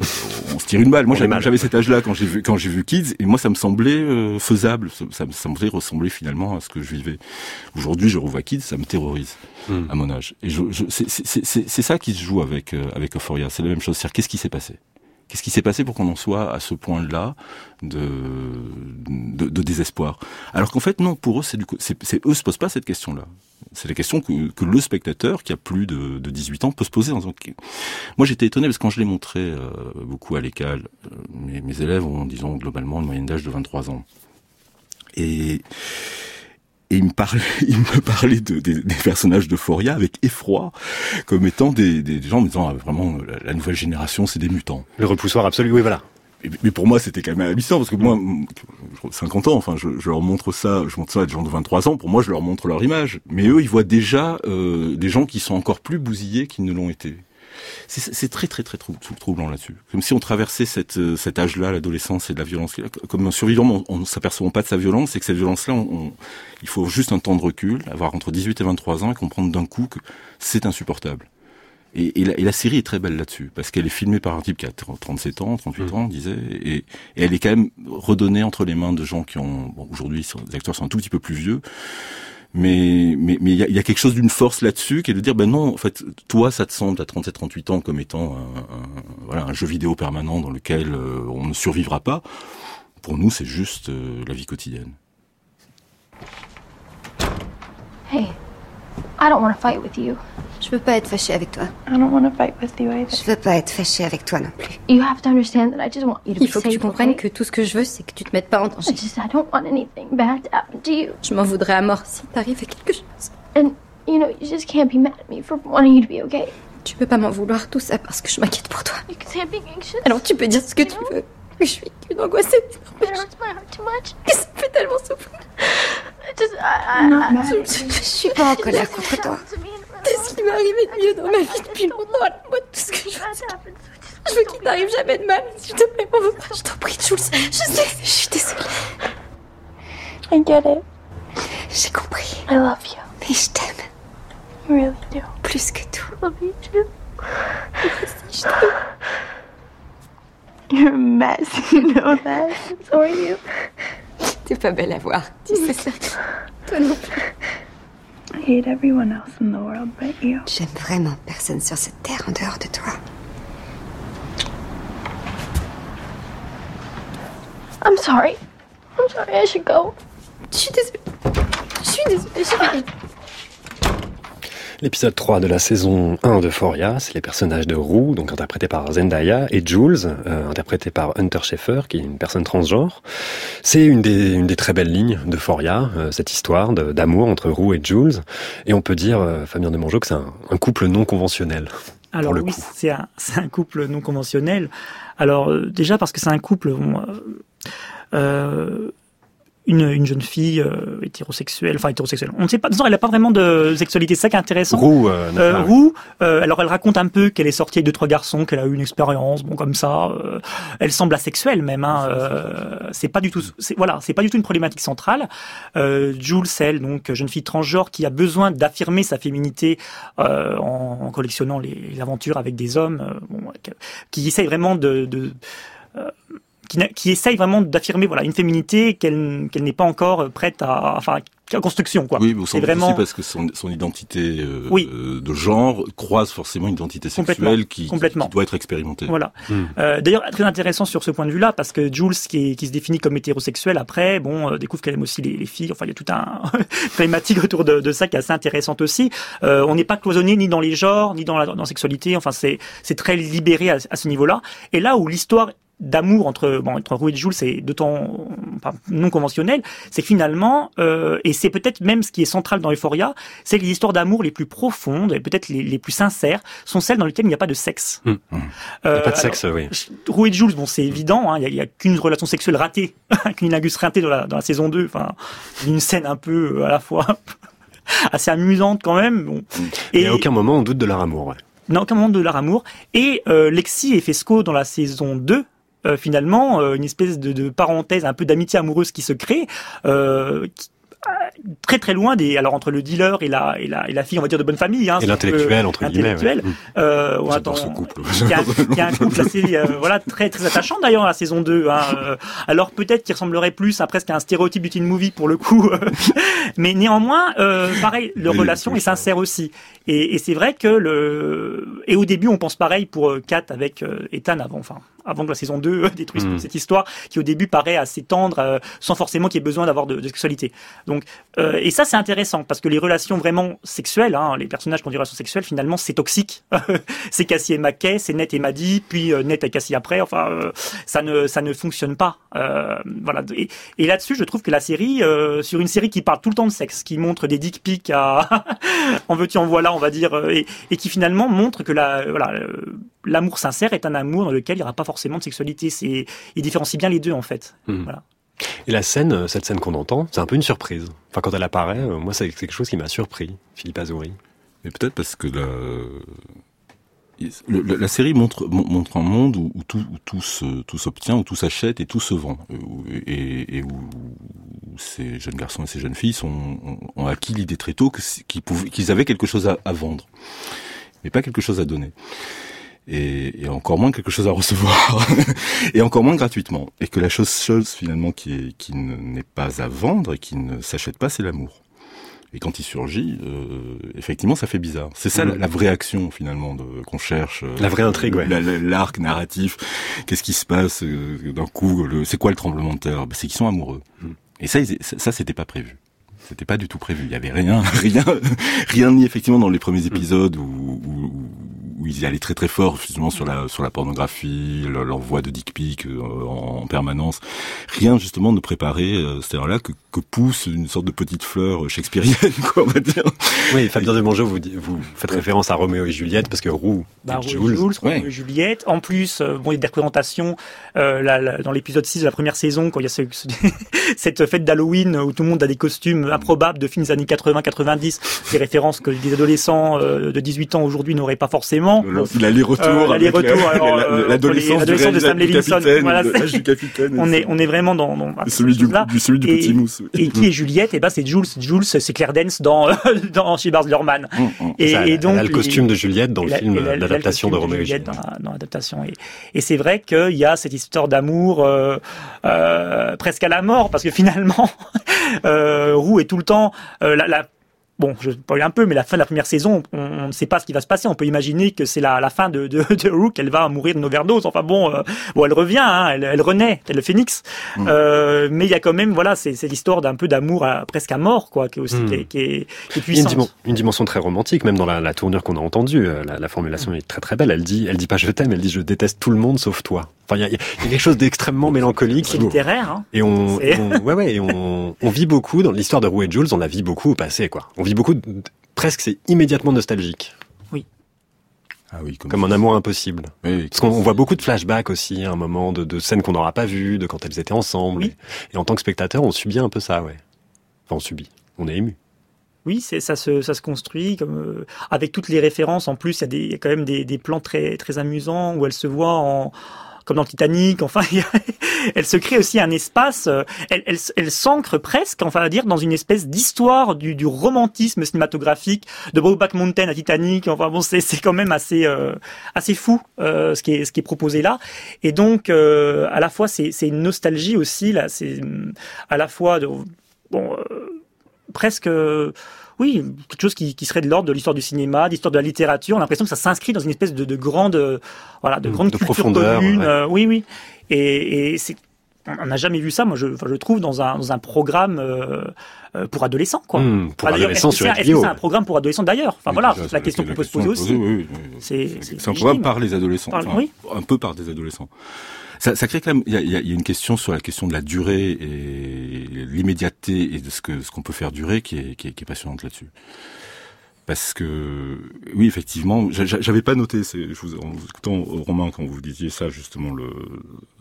on se tire une balle. Moi, j'avais cet âge-là quand j'ai vu quand j'ai vu Kids, et moi, ça me semblait euh, faisable. Ça, me semblait ressembler finalement à ce que je vivais. Aujourd'hui, je revois Kids, ça me terrorise Hmm. à mon âge. Et je, je, c'est ça qui se joue avec euh, avec Euphoria. C'est la même chose. C'est qu'est-ce qui s'est passé? Qu'est-ce qui s'est passé pour qu'on en soit à ce point-là de, désespoir? Alors qu'en fait, non, pour eux, c'est du eux se posent pas cette question-là. C'est la question que, le spectateur qui a plus de, de 18 ans peut se poser. Disant, Ok. Moi, j'étais étonné parce que quand je l'ai montré euh, beaucoup à l'école, euh, mes, mes élèves ont, disons, globalement une moyenne d'âge de 23 ans. Et, et il me parlait, il me parlait de, des, des personnages d'Euphoria avec effroi, comme étant des, des gens me disant ah, vraiment la, la nouvelle génération c'est des mutants. Le repoussoir absolu, oui, voilà. Mais pour moi, c'était quand même hallucinant parce que moi, m- 50 ans, enfin, je, je leur montre ça, je montre ça à des gens de 23 ans. Pour moi, je leur montre leur image. Mais eux, ils voient déjà euh, des gens qui sont encore plus bousillés qu'ils ne l'ont été. C'est- très très très trou- trou- troublant là-dessus. Comme si on traversait cette, euh, cet âge-là, l'adolescence et de la violence. Comme un survivant, on ne s'apercevant pas de sa violence, et que cette violence-là, on- on- il faut juste un temps de recul, avoir entre 18 et 23 ans et comprendre d'un coup que c'est insupportable. Et, et, la, et la série est très belle là-dessus, parce qu'elle est filmée par un type qui a 37 ans, 38 ans, on disait, et, et elle est quand même redonnée entre les mains de gens qui ont, bon, aujourd'hui, les acteurs sont un tout petit peu plus vieux, Mais mais mais il y a, y a, quelque chose d'une force là-dessus qui est de dire ben non en fait toi ça te semble à 37 38 ans comme étant un, un, voilà un jeu vidéo permanent dans lequel euh, on ne survivra pas. Pour nous c'est juste euh, la vie quotidienne. Hey, I don't want to fight with you. Je veux pas être fâchée avec toi. I don't want to fight with you either. Je veux pas être fâchée avec toi non plus. You have to understand that I just want you to Il be faut que tu comprennes okay? que tout ce que je veux, c'est que tu te mettes pas en danger. I just I don't want anything bad to happen to you. Je m'en voudrais à mort si t'arrive à quelque chose. And you know, you just can't be mad at me for wanting you to be okay. Tu peux pas m'en vouloir tout ça parce que je m'inquiète pour toi. You can say I'm being anxious. Alors tu peux dire ce que tu veux. Je suis qu'une angoissée. But it hurts my heart too much. Que ça me fait tellement souffrir. Je, je- je suis pas en colère contre toi. C'est ce qui m'est arrivé de mieux dans ma vie depuis longtemps. Moi, tout ce que je veux, je veux qu'il t'arrive jamais de mal. S'il te plaît, m'en veux pas. Je t'en prie, Jules. Je sais je suis désolée. I get it. J'ai compris. I love you. Mais je t'aime really do. plus que tout. I love you too. Je t'aime. You're a mess, you know that. So are you. T'es pas belle à voir. Tu sais ça. Toi non plus. I hate everyone else in the world but you. J'aime vraiment personne sur cette terre en dehors de toi. I'm sorry. I'm sorry. I should go. Je suis désolée. Je suis désolée. Je suis L'épisode 3 de la saison 1 de Foria, c'est les personnages de Roux, donc interprétés par Zendaya, et Jules, euh, interprété par Hunter Schaeffer, qui est une personne transgenre. C'est une des, une des très belles lignes de Foria, euh, cette histoire d'amour entre Roux et Jules. Et on peut dire, euh, Fabien de Mongeau, que c'est un, un couple non conventionnel. Alors oui, c'est un, couple non conventionnel. Alors euh, déjà parce que c'est un couple, bon, euh, une, une jeune fille euh, hétérosexuelle, enfin hétérosexuelle. On ne sait pas, disons, elle n'a pas vraiment de sexualité, c'est ça qui est intéressant. Roux, euh, non, Euh, Roux, euh, alors elle raconte un peu qu'elle est sortie avec deux trois garçons, qu'elle a eu une expérience, bon comme ça. euh, elle semble asexuelle même. Hein, euh, c'est pas du tout, c'est, voilà, c'est pas du tout une problématique centrale. Euh, Jules, elle, donc jeune fille transgenre qui a besoin d'affirmer sa féminité euh, en, en collectionnant les, les aventures avec des hommes, bon, qui, qui essaye vraiment de, de euh, qui, n'a- qui essaye vraiment d'affirmer voilà une féminité qu'elle qu'elle n'est pas encore prête à enfin en construction quoi. Oui, mais c'est aussi vraiment parce que son, son identité euh, Oui. euh, de genre croise forcément une identité sexuelle qui, qui- Complètement. qui doit être expérimentée. Voilà. Hmm. Euh, D'ailleurs, très intéressant sur ce point de vue-là, parce que Jules, qui, est- qui se définit comme hétérosexuel, après, bon, euh, découvre qu'elle aime aussi les, les filles. Enfin, il y a tout un problématique autour de, de ça qui est assez intéressante aussi. Euh, on n'est pas cloisonné ni dans les genres, ni dans la, dans la sexualité. Enfin, c'est c'est très libéré à, à ce niveau-là. Et là où l'histoire d'amour entre bon entre Roux et Jules c'est d'autant enfin, non conventionnel c'est finalement euh, et c'est peut-être même ce qui est central dans Euphoria c'est que les histoires d'amour les plus profondes et peut-être les, les plus sincères sont celles dans lesquelles il n'y a pas de sexe. Euh, Il n'y a pas de alors, sexe, oui. Roux et Jules, bon, c'est évident, hein, il n'y a, qu'une relation sexuelle ratée, qu'une lingus ratée dans la, dans la saison 2, enfin, une scène un peu euh, à la fois assez amusante quand même. Bon. Et à aucun moment on doute de leur amour. Ouais. n'a aucun moment de leur amour. Et euh, Lexi et Fesco dans la saison 2, euh, finalement, euh, une espèce de, parenthèse, un peu d'amitié amoureuse qui se crée, euh, très très loin des alors entre le dealer et la et la et la fille on va dire de bonne famille hein, Et l'intellectuel, entre guillemets, l'intellectuel. ouais. Mm. Euh, ouais, J'adore attends, ce couple. il y a, il y a un couple assez euh, voilà très très attachant d'ailleurs à la saison 2 hein, euh, alors peut-être qu'il ressemblerait plus à presque un stéréotype du teen movie pour le coup mais néanmoins euh, pareil leur Oui, relation oui, est sincère aussi et, et c'est vrai que le et au début on pense pareil pour euh, Kat avec euh, Ethan avant enfin avant que la saison 2 euh, détruise Mm. toute cette histoire qui au début paraît assez tendre euh, sans forcément qu'il y ait besoin d'avoir de, de sexualité donc euh, et ça c'est intéressant parce que les relations vraiment sexuelles hein, les personnages qui ont des relations sexuelles finalement c'est toxique. C'est Cassie et Mackay c'est Ned et Maddie puis euh, Ned et Cassie après enfin euh, ça ne ça ne fonctionne pas. Euh, voilà. Et, et là-dessus je trouve que la série euh, sur une série qui parle tout le temps de sexe qui montre des dick pics à en veux-tu en voilà on va dire et, et qui finalement montre que la voilà l'amour sincère est un amour dans lequel il n'y aura pas forcément de sexualité. C'est il différencie bien les deux en fait. Mhm. voilà Et la scène, euh, cette scène qu'on entend, c'est un peu une surprise. Enfin, quand elle apparaît, euh, moi, c'est quelque chose qui m'a surpris, Philippe Azouri. Mais peut-être parce que la, série montre, mon- montre un monde où, tout, s'obtient, où tout s'achète et tout se vend. Euh, Et, où, ces jeunes garçons et ces jeunes filles ont, acquis l'idée très tôt qu'ils avaient quelque chose à vendre, mais pas quelque chose à donner. Et, et encore moins quelque chose à recevoir, et encore moins gratuitement. Et que la chose, chose finalement qui, est, qui ne- n'est pas à vendre et qui ne s'achète pas, c'est l'amour. Et quand il surgit, euh, effectivement, ça fait bizarre. C'est ça la, vraie action finalement qu'on cherche. Euh, la vraie intrigue, ouais. L'arc narratif. Qu'est-ce qui se passe euh, d'un coup C'est quoi le tremblement de terre? Ben, C'est qu'ils sont amoureux. Mm. Et ça, ça, c'était pas prévu. C'était pas du tout prévu. Il y avait rien, rien, rien ni effectivement dans les premiers épisodes où, où, où ils y allaient très très fort justement sur la sur la pornographie, l'envoi de dick pic euh, en, permanence. Rien justement ne préparer euh, c'est-à-dire là que, que pousse une sorte de petite fleur shakespearienne quoi on va dire. Oui, Fabien de Mongeau vous vous faites référence à Roméo et Juliette parce que Roux, bah, Jules, Jules Roméo et Juliette. En plus, euh, bon il y a des représentations euh, dans l'épisode 6 de la première saison quand il y a ce, cette fête d'Halloween où tout le monde a des costumes improbables de films des années 80-90, des références que des adolescents de 18 ans aujourd'hui n'auraient pas forcément L'aller-retour. Euh, L'aller-retour. Euh, l'adolescence de Sam Levinson. Voilà, du capitaine. On est, on est vraiment dans, dans celui du, du, celui du petit mousse. Et qui est Juliette Et ben c'est Jules. Jules, c'est Claire Dance dans dans She Bars Lurman. Mm, mm. Et, donc elle a le costume de Juliette dans le film d'adaptation de Roméo et Juliette. Dans l'adaptation. Et c'est vrai qu'il y a cette histoire d'amour euh, presque à la mort parce que finalement Roux est tout le temps la Bon, je parle un peu, mais la fin de la première saison, on, ne sait pas ce qui va se passer. On peut imaginer que c'est la, la, fin de, de, de Rook, elle va mourir d'une overdose. Enfin bon, euh, bon, elle revient, hein, elle, elle, renaît, tel le phénix. Mm. Euh, mais il y a quand même, voilà, c'est l'histoire d'un peu d'amour presque à mort, quoi, qui est aussi mm. qui, est, qui, est, puissante. Une, une, dimension très romantique, même dans la, la tournure qu'on a entendue. Euh, la, la formulation est très très belle. Elle dit, elle dit pas je t'aime, elle dit je déteste tout le monde sauf toi. Enfin, il y a, y a, quelque chose d'extrêmement mélancolique. C'est littéraire. Hein. Et on, on, ouais, ouais, et on, on vit beaucoup dans l'histoire de Roux et Jules. On la vit beaucoup au passé, quoi. On vit beaucoup, presque, c'est immédiatement nostalgique. Oui. Ah oui, comme, comme un amour impossible. Oui, Parce qu'on voit beaucoup de flashbacks aussi, à un moment de, de scènes qu'on n'aura pas vues, de quand elles étaient ensemble. Oui. Et, en tant que spectateur, on subit un peu ça, ouais. Enfin, on subit. On est ému. Oui, c'est ça se ça se construit comme euh, avec toutes les références. En plus, il y a des y a quand même des, des plans très très amusants où elle se voit en comme dans Titanic. Enfin, elle se crée aussi un espace. Euh, elle, elle, elle s'ancre presque, enfin, à dire, dans une espèce d'histoire du, du, romantisme cinématographique de Brokeback Mountain à Titanic. Enfin bon, c'est quand même assez euh, assez fou euh, ce qui est ce qui est proposé là. Et donc, euh, à la fois, c'est une nostalgie aussi là. C'est à la fois de bon presque oui, quelque chose qui, qui serait de l'ordre de l'histoire du cinéma, d'histoire de la littérature. On a l'impression que ça s'inscrit dans une espèce de, de grande, voilà, de grande culture profondeur, commune. Euh, oui, oui. Et, et c'est on n'a jamais vu ça, moi je, enfin, je trouve, dans un, dans un programme euh, euh pour adolescents. Quoi. Mmh, pour adolescents sur Est-ce que c'est un programme pour adolescents d'ailleurs? Enfin voilà, c'est la question qu'on peut se poser aussi. Oui, oui, c'est un programme par les adolescents, enfin, oui. un peu par des adolescents. Ça, ça crée quand même. Il y a, y a, une question sur la question de la durée et l'immédiateté et de ce que ce qu'on peut faire durer qui est, qui est, qui est passionnante là-dessus. Parce que oui, effectivement, j'avais pas noté. Je vous, en vous écoutant Romain quand vous disiez ça justement, le,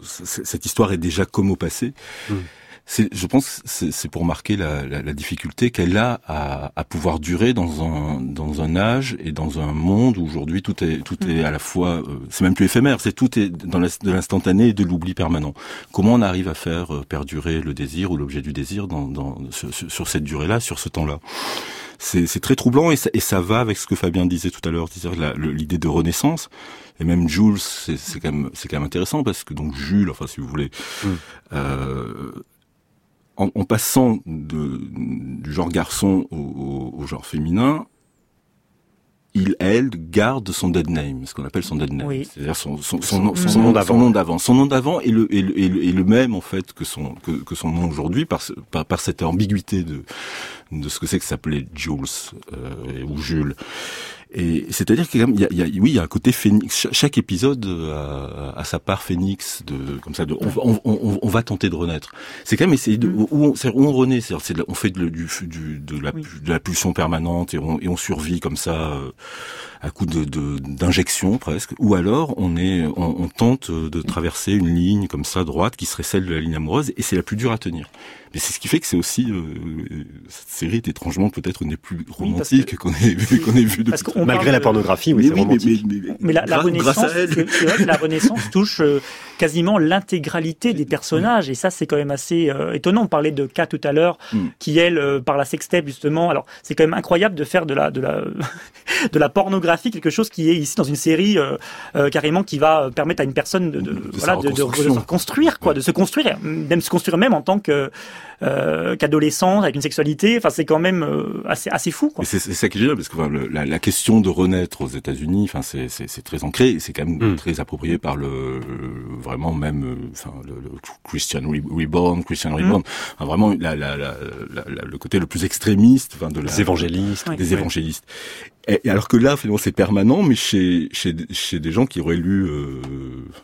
cette histoire est déjà comme au passé. Mmh je pense, c'est pour marquer la, la, la difficulté qu'elle a à, à, pouvoir durer dans un dans un âge et dans un monde où aujourd'hui tout est tout est mm. à la fois, euh, c'est même plus éphémère, c'est tout est dans de l'instantané et de l'oubli permanent. Comment on arrive à faire euh, perdurer le désir ou l'objet du désir dans, dans sur, sur cette durée-là, sur ce temps-là? C'est très troublant et ça, et ça va avec ce que Fabien disait tout à l'heure, l'idée de renaissance. Et même Jules, c'est quand même c'est quand même intéressant parce que donc Jules, enfin si vous voulez, mm. euh, en, en, passant de, du genre garçon au, au, genre féminin, il, elle, garde son dead name, ce qu'on appelle son dead name, c'est-à-dire son, son, son, nom, son, nom d'avant. Son nom d'avant est le, est, le, est, le, même en fait que son que, que son nom aujourd'hui par, par, par cette ambiguïté de de ce que c'est que s'appelait Jules euh, ou Jules. Et c'est-à-dire qu'il y, y a, oui, il y a un côté phénix. Chaque épisode a, sa part phénix de comme ça. De, on, on, on, va tenter de renaître. C'est quand même essayer de mm. où on, où on renaît. C'est on fait de, du, du, de, la, de la pulsion permanente et on, et on survit comme ça euh, à coup de d'injection presque. Ou alors on est on, on tente de traverser une ligne comme ça droite qui serait celle de la ligne amoureuse et c'est la plus dure à tenir. Mais c'est ce qui fait que c'est aussi euh, cette série est étrangement peut-être une des plus romantiques qu'on ait vu qu'on ait vu depuis. Malgré la pornographie, oui, c'est romantique. Mais, la, la Renaissance, c'est vrai que la Renaissance touche euh, quasiment l'intégralité des personnages et ça c'est quand même assez euh, étonnant. On parlait de K tout à l'heure, mm. qui elle par la sextape justement. Alors c'est quand même incroyable de faire de la de la de la pornographie quelque chose qui est ici dans une série carrément qui va permettre à une personne de, de, voilà de, de, se construire quoi, de se construire, même se construire même en tant que euh, qu'adolescent avec une sexualité. Enfin, c'est quand même euh, assez assez fou. Quoi. C'est ça qui est génial parce que enfin, le, la, la, question de renaître aux États-Unis, enfin, c'est très ancré, c'est quand même mm. très approprié par le vraiment même, euh, enfin, le, le, Christian Reborn, Christian mm. Reborn, enfin, vraiment la, la, le côté le plus extrémiste, enfin, de des évangélistes, des évangélistes. Et, alors que là, finalement, c'est permanent, mais chez, chez, chez des gens qui auraient lu, euh,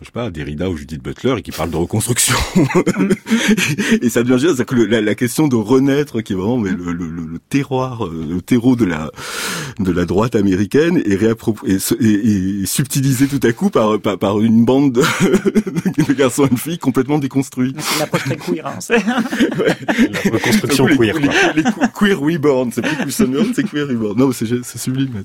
je sais pas, Derrida ou Judith Butler et qui parlent de reconstruction. et ça devient génial, c'est que la, la, question de renaître, qui est vraiment mais le, le, le, terroir, euh, le terreau de la de la droite américaine, est, et, et, subtilisé tout à coup par par, par une bande de, de, garçons et de filles complètement déconstruits. C'est une approche très queer. Hein, ouais. La reconstruction queer. Les, les, les, queer reborn, c'est plus Christian c'est queer reborn. Non, c'est sublime.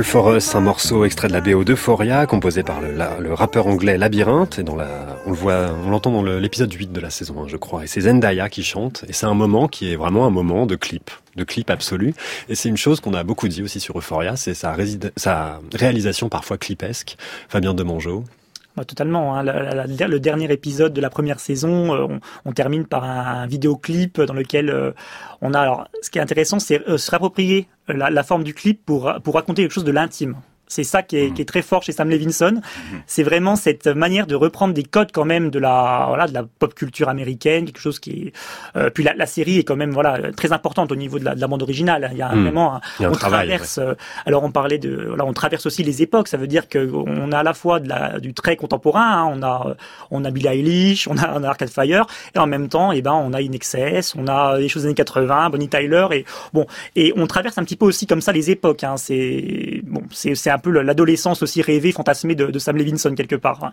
All for Us, un morceau extrait de la BO d'Euphoria, composé par le, rappeur anglais Labyrinthe, et dans la, on le voit, on l'entend dans l'épisode 8 de la saison 1, je crois, et c'est Zendaya qui chante, et c'est un moment qui est vraiment un moment de clip, de clip absolu, et c'est une chose qu'on a beaucoup dit aussi sur Euphoria, c'est sa, sa réalisation parfois clipesque, Fabien Demangeau, totalement. Hein. le dernier épisode de la première saison, euh, on, termine par un, vidéoclip dans lequel euh, on a. Alors, ce qui est intéressant, c'est euh, se réapproprier la, la, forme du clip pour pour raconter quelque chose de l'intime. C'est ça qui est, qui est, très fort chez Sam Levinson. Mhm. C'est vraiment cette manière de reprendre des codes quand même de la voilà de la pop culture américaine, quelque chose qui est. Euh, puis la, la, série est quand même voilà très importante au niveau de la, de la bande originale. Il y a mhm. vraiment un, Il y a un on travail, traverse. Euh, alors on parlait de voilà on traverse aussi les époques. Ça veut dire que on a à la fois de la, du très contemporain. Hein, on a on a Billie Eilish, on a, on a Arcade Fire et en même temps et eh ben on a In Excess, on a des choses des années 80, Bonnie Tyler et bon et on traverse un petit peu aussi comme ça les époques. Hein, c'est bon c'est c'est un peu l'adolescence aussi rêvée, fantasmée de, Sam Levinson quelque part.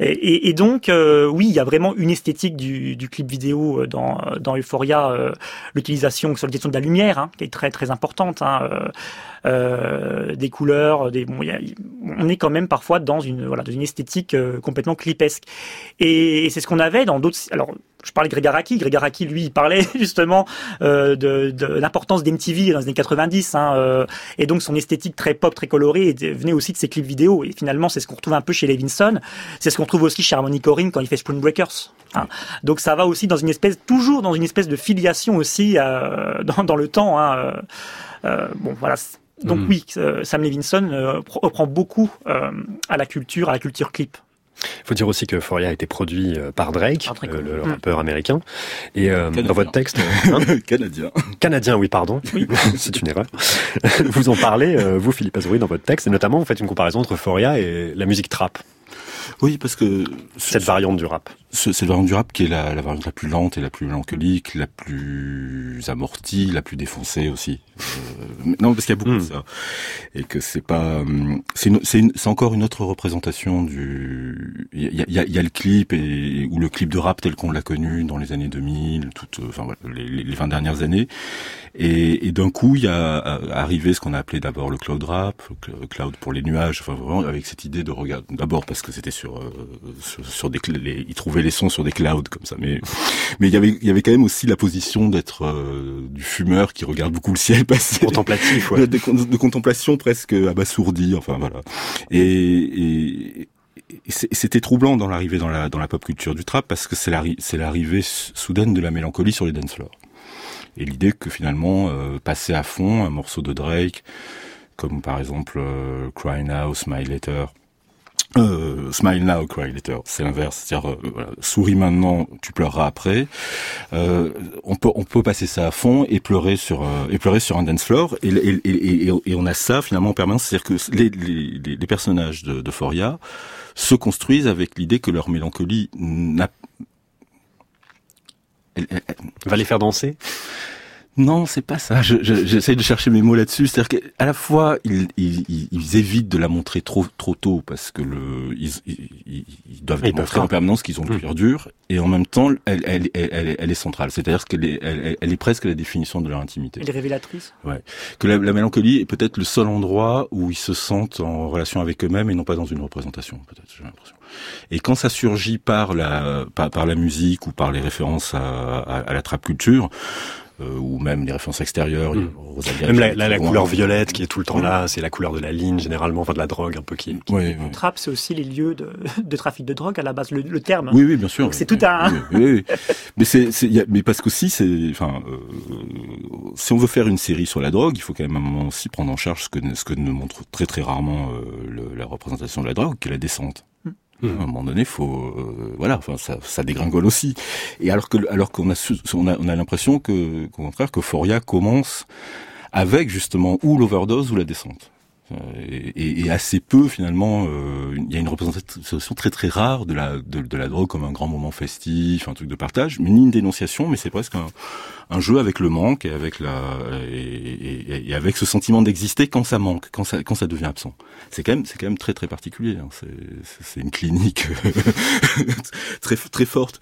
Et, donc, euh, oui, il y a vraiment une esthétique du, clip vidéo euh, dans, Euphoria, euh, l'utilisation sur la question de la lumière, hein, qui est très très importante. Hein, des couleurs, des bon, on est quand même parfois dans une voilà dans une esthétique complètement clipesque. Et, et c'est ce qu'on avait dans d'autres. Alors je parlais de Greg Araki. Greg Araki, lui, il parlait justement euh, de, de l'importance d'MTV dans les années 90, hein, euh, et donc son esthétique très pop, très colorée, venait aussi de ses clips vidéo. Et finalement, c'est ce qu'on retrouve un peu chez Levinson. C'est ce qu'on trouve aussi chez Harmony Korine quand il fait Spring Breakers. Hein. Donc ça va aussi dans une espèce, toujours dans une espèce de filiation aussi euh, dans, dans, le temps. Hein, euh, euh, bon, voilà Donc Mm. oui, euh, Sam Levinson euh, reprend beaucoup euh, à la culture, à la culture clip. Faut dire aussi que Foria a été produit euh, par Drake, euh, le oui. rappeur américain. Et euh, Canadien. dans votre texte, hein, Canadien. canadien, oui, pardon, c'est une erreur. vous en parlez, euh, vous, Philippe Azouri, dans votre texte, et notamment vous faites une comparaison entre Foria et la musique trap, Oui, parce que cette variante du rap. Ce- cette variante du rap qui est la, la variante la plus lente et la plus mélancolique, la plus amortie, la plus défoncée aussi. Euh, non, parce qu'il y a beaucoup de ça et que c'est pas, hum, c'est encore une autre représentation du. Il y a, il y a- y a le clip et ou le clip de rap tel qu'on l'a connu dans les années 2000, toutes, enfin voilà, les, les 20 dernières années. Et, et d'un coup, il y a euh, arrivé ce qu'on a appelé d'abord le cloud rap, le cl- cloud pour les nuages, enfin vraiment avec cette idée de regarder. D'abord parce que c'était sur, euh, sur sur des les, ils trouvaient les sons sur des clouds comme ça, mais mais il y avait il y avait quand même aussi la position d'être euh, du fumeur qui regarde beaucoup le ciel passer, Contemplatif, ouais. de, de- de contemplation presque abasourdi, enfin voilà. Et, et, et c'est- c'était troublant dans l'arrivée dans la dans la pop culture du trap parce que c'est l'arri- c'est l'arrivée soudaine de la mélancolie sur les dance floors. Et l'idée que finalement euh, passer à fond un morceau de Drake, comme par exemple euh, Cry Now, Smile Later. Euh, smile now, cry later. C'est l'inverse. C'est-à-dire, euh, souris maintenant, tu pleureras après. Euh, on peut, on peut passer ça à fond et pleurer sur, euh, et pleurer sur un dance floor. Et, et, et, et, on a ça finalement en permanence. C'est-à-dire que les, les, les- personnages de, de Foria se construisent avec l'idée que leur mélancolie n'a Va les faire danser? Non, c'est pas ça. Je- je- J'essaie de chercher mes mots là-dessus. C'est-à-dire qu'à la fois, ils, ils, ils- évitent de la montrer trop trop tôt parce que le ils, ils, doivent montrer en permanence qu'ils ont le Mm. cuir dur et en même temps, elle, elle, elle, elle, est- elle est centrale. C'est-à-dire qu'elle est, elle, est presque la définition de leur intimité. Elle est révélatrice. Que la, la mélancolie est peut-être le seul endroit où ils se sentent en relation avec eux-mêmes et non pas dans une représentation. Peut-être, j'ai l'impression. Et quand ça surgit par la par, par la musique ou par les références à, à, à la trap culture. Euh, ou même les références extérieures, Mm. Rosalia, Même la, couleur violette qui est tout le temps là, c'est la couleur de la ligne généralement, enfin de la drogue un peu qui. qui- Ouais, ouais. Le trap, c'est aussi les lieux de, de trafic de drogue à la base, le, le terme. Oui, oui, bien sûr. Donc c'est tout un- Oui, oui, oui. Mais c'est, mais parce qu'aussi, c'est, enfin, euh, si on veut faire une série sur la drogue, il faut quand même à un moment aussi prendre en charge ce que, ce que ne montre très très rarement euh, le- la représentation de la drogue, qui est la descente. À un moment donné, faut, euh, voilà, enfin, ça, ça dégringole aussi. Et alors que, alors qu'on a, on a, on a l'impression que, qu'au contraire, que Foria commence avec justement ou l'overdose ou la descente. Euh, Et, et- assez peu finalement, euh, il y a une représentation très très rare de la de, de la drogue comme un grand moment festif, un truc de partage, ni une dénonciation, mais c'est presque un, un jeu avec le manque et avec la et, et- et avec ce sentiment d'exister quand ça manque, quand ça quand ça devient absent. C'est quand même c'est quand même très très particulier. hein. C'est une clinique très très forte,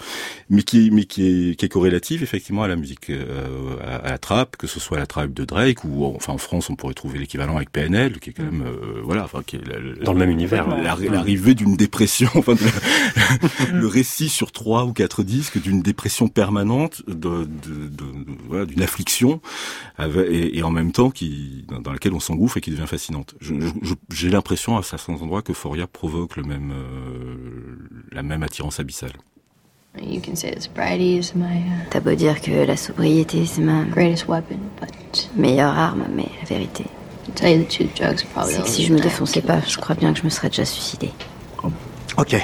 mais qui mais qui est qui est corrélative effectivement à la musique, euh, à, à la trappe, que ce soit la trappe de Drake ou enfin en France on pourrait trouver l'équivalent avec PNL, qui est quand même euh, voilà, enfin qui est la- la- Dans le même univers. la- l'arrivée d'une dépression, enfin le récit sur trois ou quatre disques d'une dépression permanente, de, de- de- voilà, d'une affliction, avec- et, et en même temps qui dans, dans laquelle on s'engouffre et qui devient fascinante. J'ai l'impression à certains endroits que Foria provoque le même euh, la même attirance abyssale. You can say that sobriety is my uh, T'as beau dire que la sobriété, c'est ma greatest weapon, but meilleure arme, mais la vérité, c'est que si je me défonçais pas, je crois bien que je me serais déjà suicidé. Ok,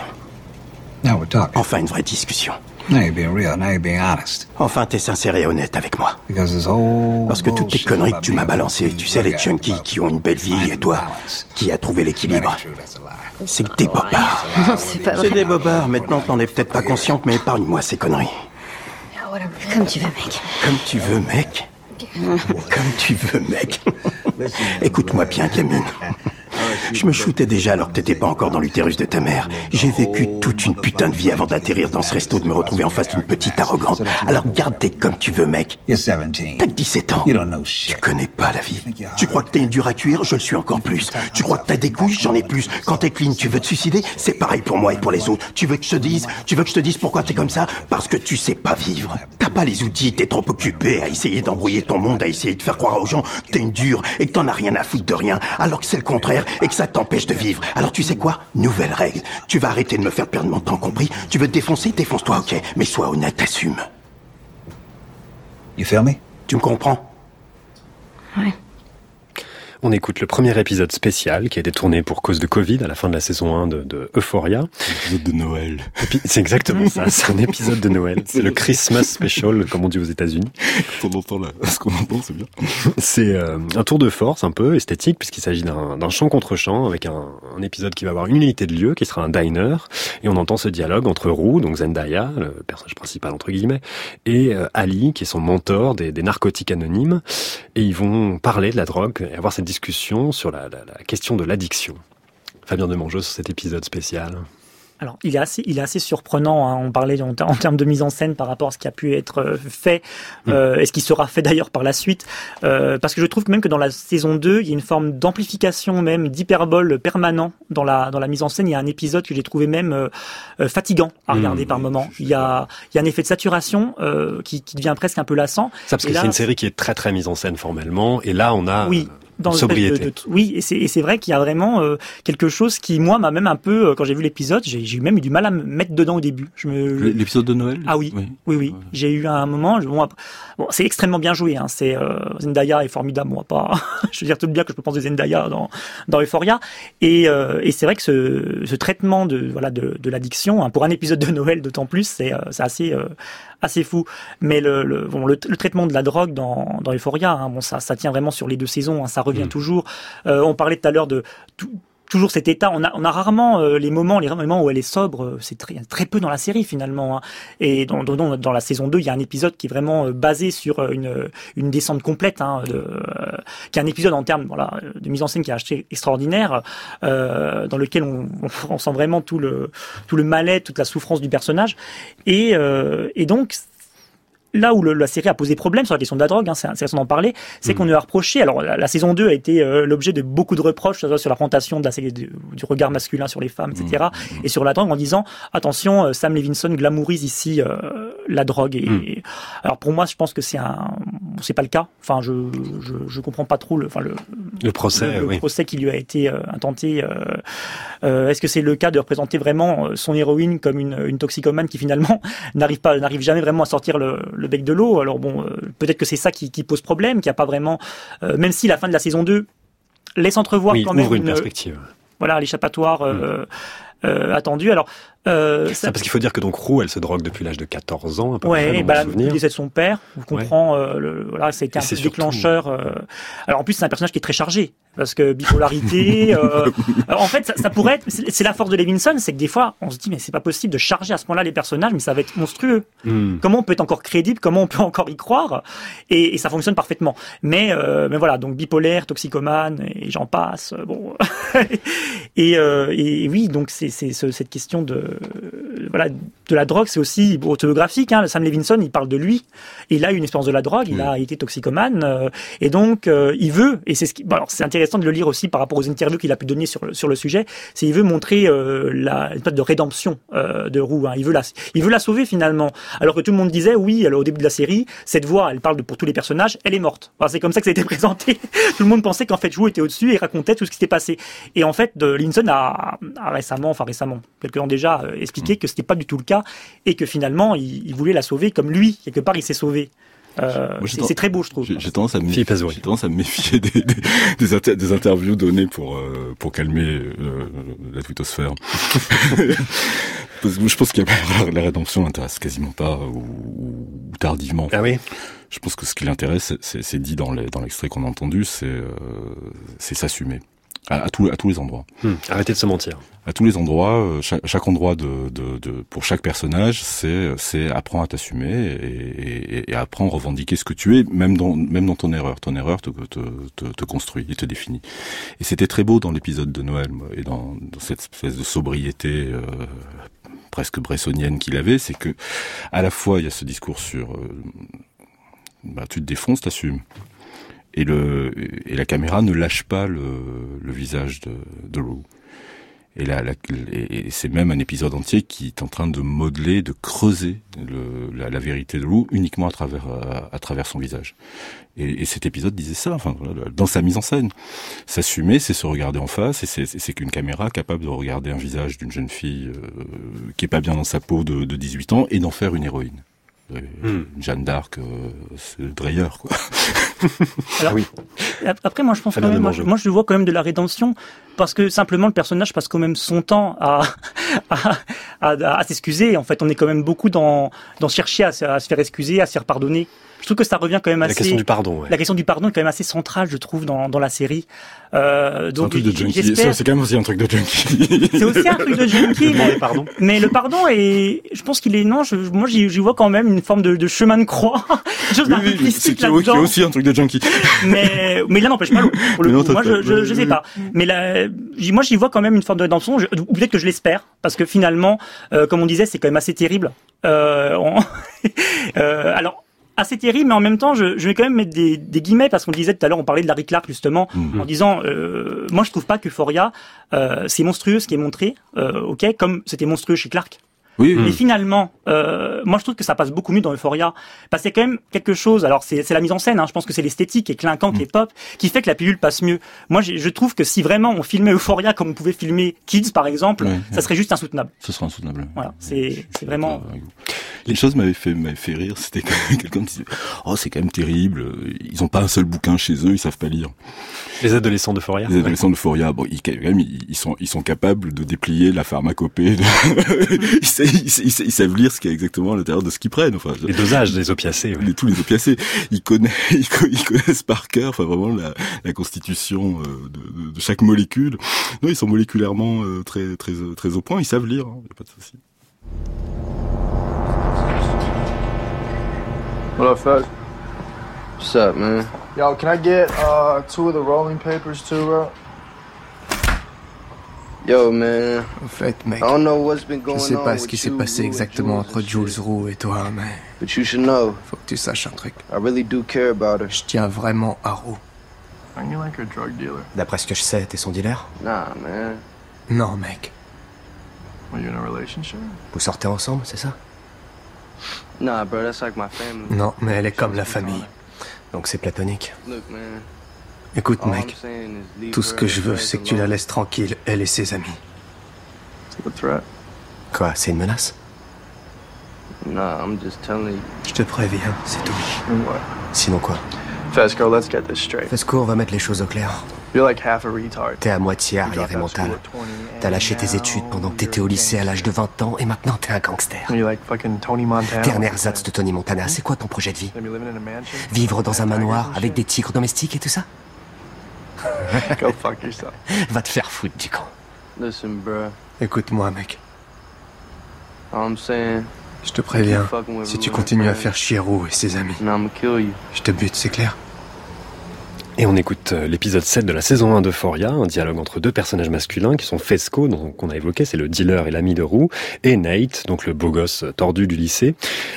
Now we're talking. enfin une vraie discussion. Now you're being real. Now you're being honest. Enfin, t'es sincère et honnête avec moi. Because this whole Parce que toutes tes conneries que tu m'as balancées, tu sais, les junkies qui ont une belle vie, et toi, qui a trouvé l'équilibre, c'est que t'es bobards. C'est pas C'est des bobards, maintenant t'en es peut-être pas consciente, mais épargne-moi ces conneries. Comme tu veux, mec. Comme tu veux, mec. Comme tu veux, mec. Écoute-moi bien, Camille. Je me shootais déjà alors que t'étais pas encore dans l'utérus de ta mère. J'ai vécu toute une putain de vie avant d'atterrir dans ce resto, de me retrouver en face d'une petite arrogante. Alors garde tes comme tu veux, mec. You're 17. T'as que 17 ans. Tu connais pas la vie. Tu crois que t'es une dure à cuire, je le suis encore plus. Tu crois que t'as des couilles, j'en ai plus. Quand t'es clean, tu veux te suicider, c'est pareil pour moi et pour les autres. Tu veux que je te dise, tu veux que je te dise pourquoi t'es comme ça? Parce que tu sais pas vivre. T'as pas les outils, t'es trop occupé à essayer d'embrouiller ton monde, à essayer de faire croire aux gens que t'es une dure et que t'en as rien à foutre de rien, alors que c'est le contraire et que ça t'empêche de vivre. Alors tu sais quoi? Nouvelle règle. Tu vas arrêter de me faire perdre mon temps, compris Tu veux te défoncer Défonce-toi, ok. Mais sois honnête, assume. You feel me? Tu me comprends? Ouais. On écoute le premier épisode spécial qui a été tourné pour cause de Covid à la fin de la saison 1 de, de Euphoria. Épisode de Noël. C'est exactement ça, c'est un épisode de Noël. C'est le Christmas Special, comme on dit aux États-Unis. Quand on entend là, ce qu'on entend, c'est bien. C'est euh, un tour de force un peu esthétique puisqu'il s'agit d'un chant contre chant avec un, un, épisode qui va avoir une unité de lieu qui sera un diner et on entend ce dialogue entre Roux, donc Zendaya, le personnage principal entre guillemets, et euh, Ali qui est son mentor des, des narcotiques anonymes et ils vont parler de la drogue et avoir cette discussion sur la, la, la question de l'addiction. Fabien Demangeau sur cet épisode spécial. Alors, il est assez, il est assez surprenant. Hein. On parlait en, en, termes de mise en scène par rapport à ce qui a pu être euh, fait euh, et ce qui sera fait d'ailleurs par la suite. Euh, parce que je trouve même que dans la saison 2, il y a une forme d'amplification, même d'hyperbole permanent dans la, dans la mise en scène. Il y a un épisode que j'ai trouvé même euh, fatigant à regarder mmh, par moment. Il y, a, il y a un effet de saturation euh, qui, qui devient presque un peu lassant. Ça, parce et que c'est une série qui est très très mise en scène formellement. Et là, on a... Oui dans sobriété. De, de, oui, et c'est vrai qu'il y a vraiment euh, quelque chose qui, moi, m'a même un peu, euh, quand j'ai vu l'épisode, j'ai même eu du mal à me mettre dedans au début. L'épisode de Noël? Ah oui, oui, oui. oui. J'ai eu un moment. Bon, bon c'est extrêmement bien joué. Hein, c'est euh, Zendaya est formidable. Moi, pas. je veux dire tout bien que je peux penser Zendaya dans dans Euphoria. Et, et c'est vrai que ce, ce traitement de voilà de, de l'addiction hein, pour un épisode de Noël d'autant plus, c'est assez assez fou. Mais le, le, bon, le, le, traitement de la drogue dans, dans Euphoria, hein, bon, ça, ça tient vraiment sur les deux saisons, hein, ça revient mmh. toujours. Euh, on parlait tout à l'heure de tout, toujours cet état. On a, on a rarement euh, les moments, les moments où elle est sobre. C'est très, très peu dans la série finalement. Hein. Et dans, dans, dans, la saison 2, il y a un épisode qui est vraiment euh, basé sur une, une descente complète, hein, de, euh, qui est un épisode en termes voilà, de mise en scène qui est acheté extraordinaire, euh, dans lequel on, on, sent vraiment tout le, tout le mal-être, toute la souffrance du personnage. Et, euh, et donc là où le, la série a posé problème sur la question de la drogue, hein, c'est intéressant d'en parler, c'est mmh. qu'on lui a reproché, alors la, la saison 2 a été euh, l'objet de beaucoup de reproches sur la présentation de la, de, du regard masculin sur les femmes, etc. Mmh. Et sur la drogue en disant, attention, euh, Sam Levinson glamourise ici euh, la drogue. Et, mmh. et, alors pour moi, je pense que c'est un... C'est pas le cas. Enfin, je, je, je comprends pas trop le... Enfin, le, le procès, le, oui. procès qui lui a été euh, intenté. Euh, Est-ce que c'est le cas de représenter vraiment son héroïne comme une, une toxicomane qui finalement n'arrive pas, n'arrive jamais vraiment à sortir le le bec de l'eau. Alors bon, euh, peut-être que c'est ça qui, qui, pose problème, qu'il n'y a pas vraiment, euh, même si la fin de la saison 2 laisse entrevoir oui, quand même une, une perspective. Voilà, l'échappatoire euh, mm. attendu. Alors euh, ça... parce qu'il faut dire que donc Roux, elle se drogue depuis l'âge de 14 ans, à peu ouais, près, et bah, le décès de son père, on comprend, ouais. euh, le, voilà, c'était un déclencheur. Euh... Alors en plus, c'est un personnage qui est très chargé, parce que bipolarité. euh... en fait, ça, ça pourrait être, c'est la force de Levinson, c'est que des fois, on se dit mais c'est pas possible de charger à ce point-là les personnages, mais ça va être monstrueux. Mm. Comment on peut être encore crédible, comment on peut encore y croire, et, et ça fonctionne parfaitement. Mais euh, mais voilà, donc bipolaire, toxicomane, et j'en passe. Bon, et, euh, et oui, donc c'est cette question de voilà, de la drogue, c'est aussi autobiographique. Hein. Sam Levinson, il parle de lui. Il a eu une expérience de la drogue, il a été toxicomane, euh, et donc euh, il veut. Et c'est ce qui, bon, alors c'est intéressant de le lire aussi par rapport aux interviews qu'il a pu donner sur le, sur le sujet. C'est il veut montrer euh, la une sorte de rédemption euh, de Roux. Hein. Il veut la, il veut la sauver finalement. Alors que tout le monde disait oui, alors au début de la série, cette voix, elle parle de pour tous les personnages, elle est morte. Enfin, c'est comme ça que ça a été présenté. tout le monde pensait qu'en fait Roux était au-dessus et racontait tout ce qui s'était passé. Et en fait, Levinson a, a récemment, enfin récemment, quelques ans déjà, expliqué mmh. que c'était pas du tout le cas et que finalement il, il voulait la sauver comme lui quelque part il s'est sauvé. Euh, c'est très beau, je trouve. J'ai tendance à me méfier, tendance à me méfier des, des, des, inter des interviews données pour euh, pour calmer euh, la twittosphère. je pense que la, la rédemption n'intéresse quasiment pas ou, ou, tardivement. Ah oui. Je pense que ce qui l'intéresse, c'est dit dans l'extrait dans qu'on a entendu, c'est euh, c'est s'assumer à, à, tous, à tous les endroits. Hum, arrêtez de se mentir. À tous les endroits, euh, chaque, chaque endroit de, de, de, pour chaque personnage, c'est c'est apprendre à t'assumer et, et, et apprendre à revendiquer ce que tu es, même dans même dans ton erreur. Ton erreur te, te, te, te construit et te définit. Et c'était très beau dans l'épisode de Noël et dans, dans cette espèce de sobriété. Euh, presque bressonienne qu'il avait, c'est que à la fois il y a ce discours sur euh, bah, tu te défonces, t'assumes et, le, et la caméra ne lâche pas le, le visage de, de Rue. Et, la, la, et c'est même un épisode entier qui est en train de modeler, de creuser le, la, la, vérité de Lou uniquement à travers, à, à travers son visage. Et, et, cet épisode disait ça, enfin, dans sa mise en scène. S'assumer, c'est se regarder en face, et c'est qu'une caméra capable de regarder un visage d'une jeune fille euh, qui est pas bien dans sa peau de, de 18 ans et d'en faire une héroïne. Hmm. Jeanne d'Arc, euh, c'est Dreyer, quoi. Alors, oui. Après, moi, je pense quand même, moi, moi, je vois quand même de la rédemption parce que simplement le personnage passe quand même son temps à à, à, à s'excuser. En fait, on est quand même beaucoup dans dans chercher à, à, se faire excuser, à se faire pardonner. Je trouve que ça revient quand même assez. La question du pardon. Ouais. La question du pardon est quand même assez centrale, je trouve, dans dans la série. Euh, donc, un truc de junkie. C'est quand même aussi un truc de junkie. C'est aussi un truc de junkie, mais, pardon. mais le pardon est, je pense qu'il est non. Je, moi, j'y vois quand même une forme de, de chemin de croix, chose oui, oui, C'est aussi un truc de junkie. Mais mais là n'empêche pas. Pour le coup, moi, je, je, je sais pas. Mais là, moi, j'y vois quand même une forme de rédemption. Ou peut-être que je l'espère, parce que finalement, euh, comme on disait, c'est quand même assez terrible. Euh, on... euh, alors assez terrible, mais en même temps, je, je vais quand même mettre des, des guillemets parce qu'on disait tout à l'heure, on parlait de Larry Clark justement, Mhm. mmh. en disant, euh, moi je trouve pas qu'Euphoria, euh, c'est monstrueux ce qui est montré, euh, ok, comme c'était monstrueux chez Clark. Oui, Mais finalement, euh, moi je trouve que ça passe beaucoup mieux dans Euphoria, parce y a quand même quelque chose. Alors c'est la mise en scène, hein, je pense que c'est l'esthétique qui est clinquant, qui est pop, qui fait que la pilule passe mieux. Moi je trouve que si vraiment on filmait Euphoria comme on pouvait filmer Kids par exemple, ça serait juste insoutenable. Ce sera insoutenable. Voilà, c'est c'est vraiment. Les choses m'avaient fait m'avaient fait rire. C'était quand même quelqu'un qui disait oh c'est quand même terrible. Ils ont pas un seul bouquin chez eux, ils savent pas lire. Les adolescents d'Euphoria. Les adolescents d'Euphoria, bon, ils, quand même, ils, ils sont ils sont capables de déplier la pharmacopée. De... ils, savent, ils, savent, ils, savent lire ce qu'il y a exactement à l'intérieur de ce qu'ils prennent. Enfin, les dosages des opiacés. Ouais. Les, tous les opiacés. Ils connaissent ils, connaissent par cœur, enfin vraiment la, la constitution euh, de, de, de, chaque molécule. Non, ils sont moléculairement euh, très très très au point. Ils savent lire. Hein, y a pas de souci. What up, Fez? What's up, man? Yo, can I get uh, two of the rolling papers too, bro? Yo, man. En fait, mec, I don't know what's been going je sais pas on ce qui with s'est you, passé exactement entre Jules Roux et toi, mais But you should know, faut que tu saches un truc. I really do care about her. Je tiens vraiment à Roux. Aren't you like her drug dealer? D'après ce que je sais, t'es son dealer? Nah, man. Non, mec. Are you in a relationship? Vous sortez ensemble, c'est ça? Nah, bro, that's like my family. Non, mais elle est comme la famille. Donc c'est platonique. Écoute, mec, tout ce que je veux, c'est que tu la laisses tranquille, elle et ses amis. Quoi, c'est une menace? Nah, I'm just telling you. Je te préviens, c'est tout. Sinon quoi? Fesco, let's get this straight. Fesco, on va mettre les choses au clair. You're like half a retard. T'es à moitié arriéré mental. T'as lâché tes études pendant que t'étais au lycée à l'âge de 20 ans et maintenant t'es un gangster. You're like fucking Tony Montana. T'es un ersatz de Tony Montana. C'est quoi ton projet de vie? Vivre dans un manoir avec des tigres domestiques et tout ça? Go fuck yourself. Va te faire foutre du camp. Listen, bro. Écoute-moi, mec. I'm saying, Je te préviens, si tu continues à faire chier Roux et ses amis, je te bute, c'est clair? Et on écoute euh, l'épisode 7 de la saison 1 d'Euphoria, un dialogue entre deux personnages masculins qui sont Fesco, dont qu'on a évoqué, c'est le dealer et l'ami de Roux, et Nate, donc le beau gosse tordu du lycée.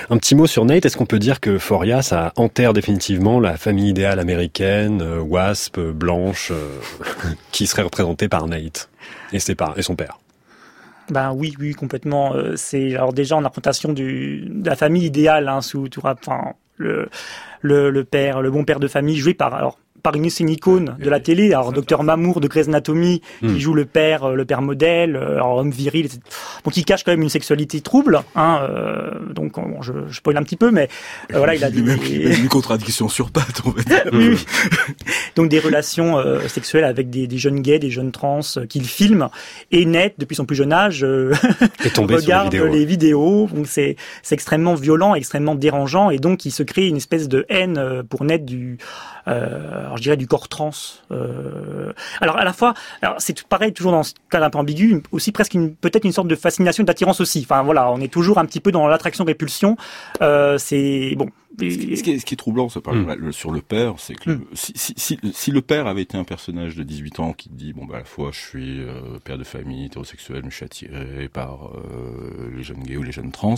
Un petit mot sur Nate, est-ce qu'on peut dire que Euphoria, ça enterre définitivement la famille idéale américaine, euh, wasp, euh, blanche, euh, qui serait représentée par Nate et, ses par et son père? Ben oui, oui, complètement. Euh, c'est alors déjà en représentation du de la famille idéale, hein, sous tout enfin le, le le père, le bon père de famille, joué par alors par une, une icône de la télé. Alors Docteur Mamour de Grey's Anatomy, Hmm. qui joue le père, euh, le père modèle, euh, alors homme viril, etc. donc il cache quand même une sexualité trouble. Hein, euh, donc bon, je, je spoil un petit peu, mais euh, voilà, il a des, une contradiction sur pattes. Oui, oui. donc des relations euh, sexuelles avec des, des jeunes gays, des jeunes trans euh, qu'il filme. Et Net, depuis son plus jeune âge, euh, les regarde vidéos. les vidéos. Donc c'est c'est extrêmement violent, extrêmement dérangeant, et donc il se crée une espèce de haine euh, pour Net du, euh, alors je dirais du corps trans. Euh, alors à la fois, alors c'est pareil toujours dans ce cas un peu ambigu, aussi presque une peut-être une sorte de fascination, d'attirance aussi. Enfin voilà, on est toujours un petit peu dans l'attraction-répulsion. Euh, c'est bon. Ce qui, ce qui est, ce qui est troublant, ça parle Mm. le- sur le père, c'est que le- si, si, si, si le père avait été un personnage de 18 ans qui dit bon bah à la fois je suis euh, père de famille hétérosexuel, mais je suis attiré par euh, les jeunes gays ou les jeunes trans,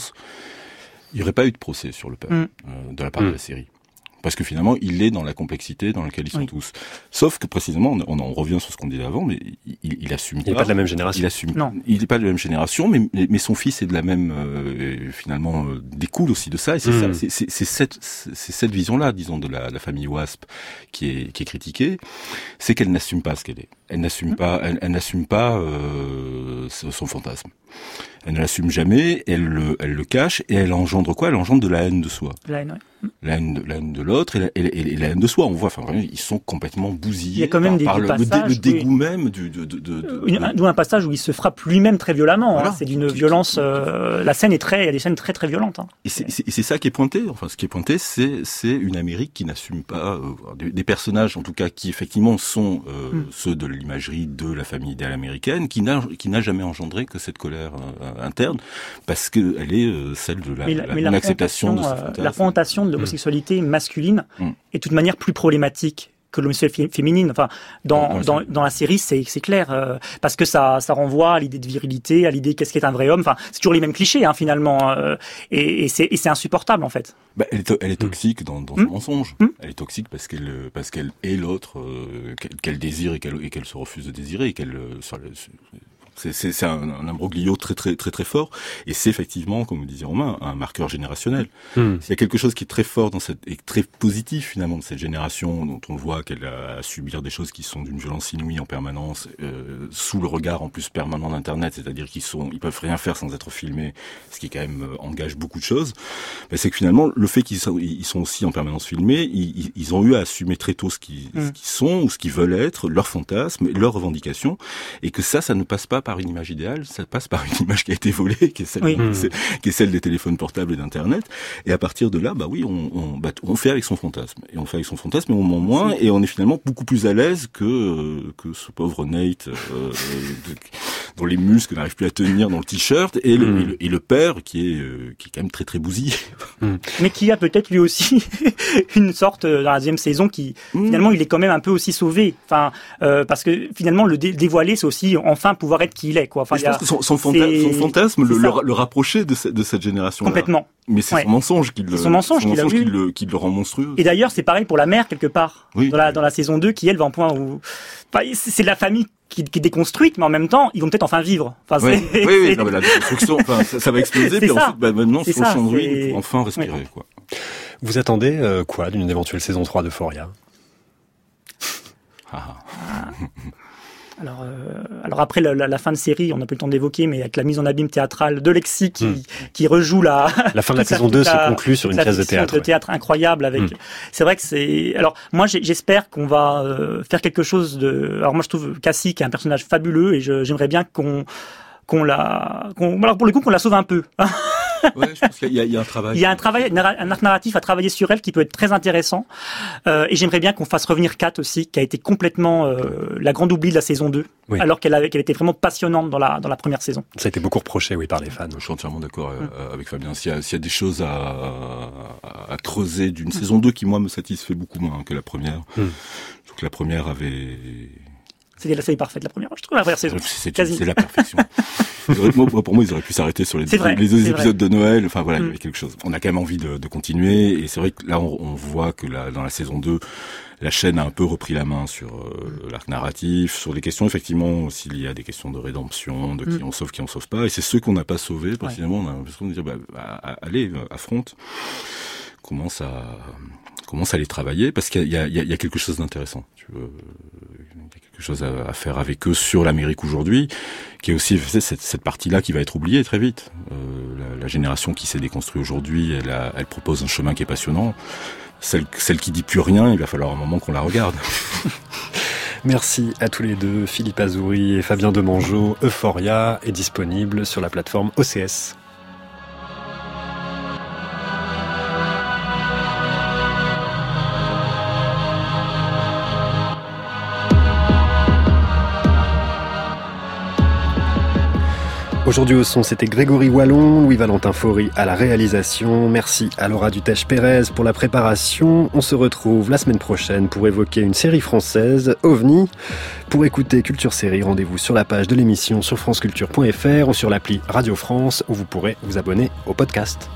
il n'y aurait pas eu de procès sur le père Mm. euh, de la part Mm. de la série. Parce que finalement, il est dans la complexité dans laquelle ils sont Oui. tous. Sauf que précisément, on, on en revient sur ce qu'on disait avant, mais il, il, il assume Il n'est pas de la même génération. il assume. Non. Il n'est pas de la même génération, mais, mais, mais son fils est de la même. euh, finalement, euh, découle aussi de ça. Et c'est Mm. ça, c'est- cette, vision-là, disons, de la, la famille Wasp qui est, qui est critiquée, c'est qu'elle n'assume pas ce qu'elle est. elle n'assume pas, elle, elle n'assume pas euh, son fantasme. Elle ne l'assume jamais, elle le, elle le cache et elle engendre quoi? Elle engendre de la haine de soi. La haine, ouais. La haine de, la haine de l'autre et, la- et la- et la haine de soi. On voit, enfin, ils sont complètement bousillés Il y a quand même par, des- par le, le dé- passages, le dégoût oui. même du, de, de, de, D'où un passage où il se frappe lui-même très violemment. hein. C'est d'une violence. euh, la scène est très. Il y a des scènes très très violentes. hein. Et c'est- ça qui est pointé. Enfin, ce qui est pointé, c'est c'est une Amérique qui n'assume pas euh, des, des personnages, en tout cas, qui effectivement sont euh, Mm. ceux de l'imagerie de la famille idéale américaine, qui n'a qui n'a jamais engendré que cette colère euh, interne, parce que elle est euh, celle de la, la, la de ce euh, fantasme. la représentation de l'homosexualité masculine Mm. est de toute manière plus problématique que l'homosexualité féminine. Enfin, dans, dans, dans la série, c'est c'est clair, euh, parce que ça, ça renvoie à l'idée de virilité, à l'idée qu'est-ce qu'est un vrai homme. Enfin, c'est toujours les mêmes clichés, hein, finalement, euh, et, et c'est et c'est insupportable, en fait. Bah, elle, est, to- elle est toxique dans, dans son mensonge. Mm. Elle est toxique parce qu'elle euh, parce qu'elle est l'autre euh, qu'elle qu'elle désire et qu'elle et qu'elle se refuse de désirer et qu'elle euh, c'est c'est c'est un, un imbroglio très très très très fort et c'est effectivement comme vous disiez Romain un marqueur générationnel. Hmm. S'il y a quelque chose qui est très fort dans cette et très positif finalement de cette génération dont on voit qu'elle a à subir des choses qui sont d'une violence inouïe en permanence euh, sous le regard en plus permanent d'internet, c'est-à-dire qu'ils sont ils peuvent rien faire sans être filmés, ce qui quand même euh, engage beaucoup de choses. Ben, c'est que finalement le fait qu'ils sont, ils sont aussi en permanence filmés, ils, ils- ils ont eu à assumer très tôt ce qu'ils Mm. ce qu'ils sont ou ce qu'ils veulent être, leurs fantasmes, leurs revendications, et que ça, ça ne passe pas par une image idéale, ça passe par une image qui a été volée, qui est celle, Oui. Mm. c'est- qui est celle des téléphones portables et d'internet. Et à partir de là, bah oui, on, on, bah, on fait avec son fantasme, et on fait avec son fantasme, mais on ment moins, et on est finalement beaucoup plus à l'aise que euh, que ce pauvre Nate euh, de- dont les muscles n'arrivent plus à tenir dans le t-shirt, et le, Mm. et le, et le père qui est euh, qui est quand même très très bousillé. mais qui a peut-être lui aussi une sorte euh, dans la deuxième saison qui finalement il est quand même un peu aussi sauvé enfin euh, parce que finalement le dé- dévoiler c'est aussi enfin pouvoir être qui il est quoi enfin Mais je il y a- pense que son, son, fanta- c'est- son fantasme le, rapprochait de, ce- de cette génération. Complètement. Mais c'est Ouais. son mensonge qui le, son mensonge qui le, qui le rend monstrueux. et d'ailleurs c'est pareil pour la mère quelque part Oui. dans la dans la saison 2 qui elle va en point où enfin, c'est la famille qui, qui est déconstruite mais en même temps ils vont peut-être enfin vivre enfin Oui, oui, oui, non, mais la déconstruction, enfin, ça, ça va exploser, puis ça. ensuite, bah, maintenant, C'est sur le c'est- pour enfin respirer, quoi. Vous attendez euh, quoi d'une éventuelle saison 3 de Foria? Ah, Alors, euh, alors après la, la- la fin de série, on n'a eu le temps d'évoquer, mais avec la mise en abîme théâtrale de Lexi qui, Hmm. qui rejoue la. La fin de la saison 2 toute se conclut sur une pièce de théâtre, de ouais. théâtre incroyable avec. Hmm. C'est vrai que c'est. Alors moi, j'espère qu'on va euh, faire quelque chose de. Alors moi, je trouve Cassie qui est un personnage fabuleux et je- j'aimerais bien qu'on qu'on la. qu'on- alors pour le coup, qu'on la sauve un peu. ouais, je pense qu'il y, a- il y a un travail. Il y a un travail, un arc narratif à travailler sur elle qui peut être très intéressant. Euh, et j'aimerais bien qu'on fasse revenir Kat aussi, qui a été complètement euh, la grande oublie de la saison 2, Oui. alors qu'elle avait, qu'elle était vraiment passionnante dans la, dans la première saison. Ça a été beaucoup reproché, oui, par les fans. Je suis entièrement d'accord euh, avec Fabien. S'il y, a- s'il y a des choses à, à, à creuser d'une saison 2 qui, moi, me satisfait beaucoup moins que la première. Mm. Je trouve que la première avait... C'était la série parfaite, la première. Je trouve la première saison. C'est Quasi. c'est la perfection. Moi, pour moi, ils auraient pu s'arrêter sur les, C'est vrai, les deux épisodes de Noël. Enfin voilà, il y Mm. avait quelque chose. On a quand même envie de, de continuer. Et c'est vrai que là, on, on voit que là, dans la saison 2, la chaîne a un peu repris la main sur euh, l'arc narratif, sur les questions, effectivement, s'il y a des questions de rédemption, de qui Mm. on sauve, qui on sauve pas. Et c'est ceux qu'on n'a pas sauvés, précisément. On a l'impression de dire, bah, bah, allez, affronte. Commence à, commence à les travailler parce qu'il y a, il y y a quelque chose d'intéressant. Tu veux, a quelque chose à, faire avec eux sur l'Amérique aujourd'hui, qui est aussi cette, partie-là qui va être oubliée très vite. Euh, la, génération qui s'est déconstruite aujourd'hui, elle propose un chemin qui est passionnant. Celle, celle qui dit plus rien, il va falloir un moment qu'on la regarde. Merci à tous les deux, Philippe Azouri et Fabien Demangeau. Euphoria est disponible sur la plateforme OCS. Aujourd'hui au son, c'était Grégory Wallon, Louis-Valentin Faury à la réalisation. Merci à Laura Dutèche-Pérez pour la préparation. On se retrouve la semaine prochaine pour évoquer une série française, OVNI. Pour écouter Culture Série, rendez-vous sur la page de l'émission sur franceculture.fr ou sur l'appli Radio France où vous pourrez vous abonner au podcast.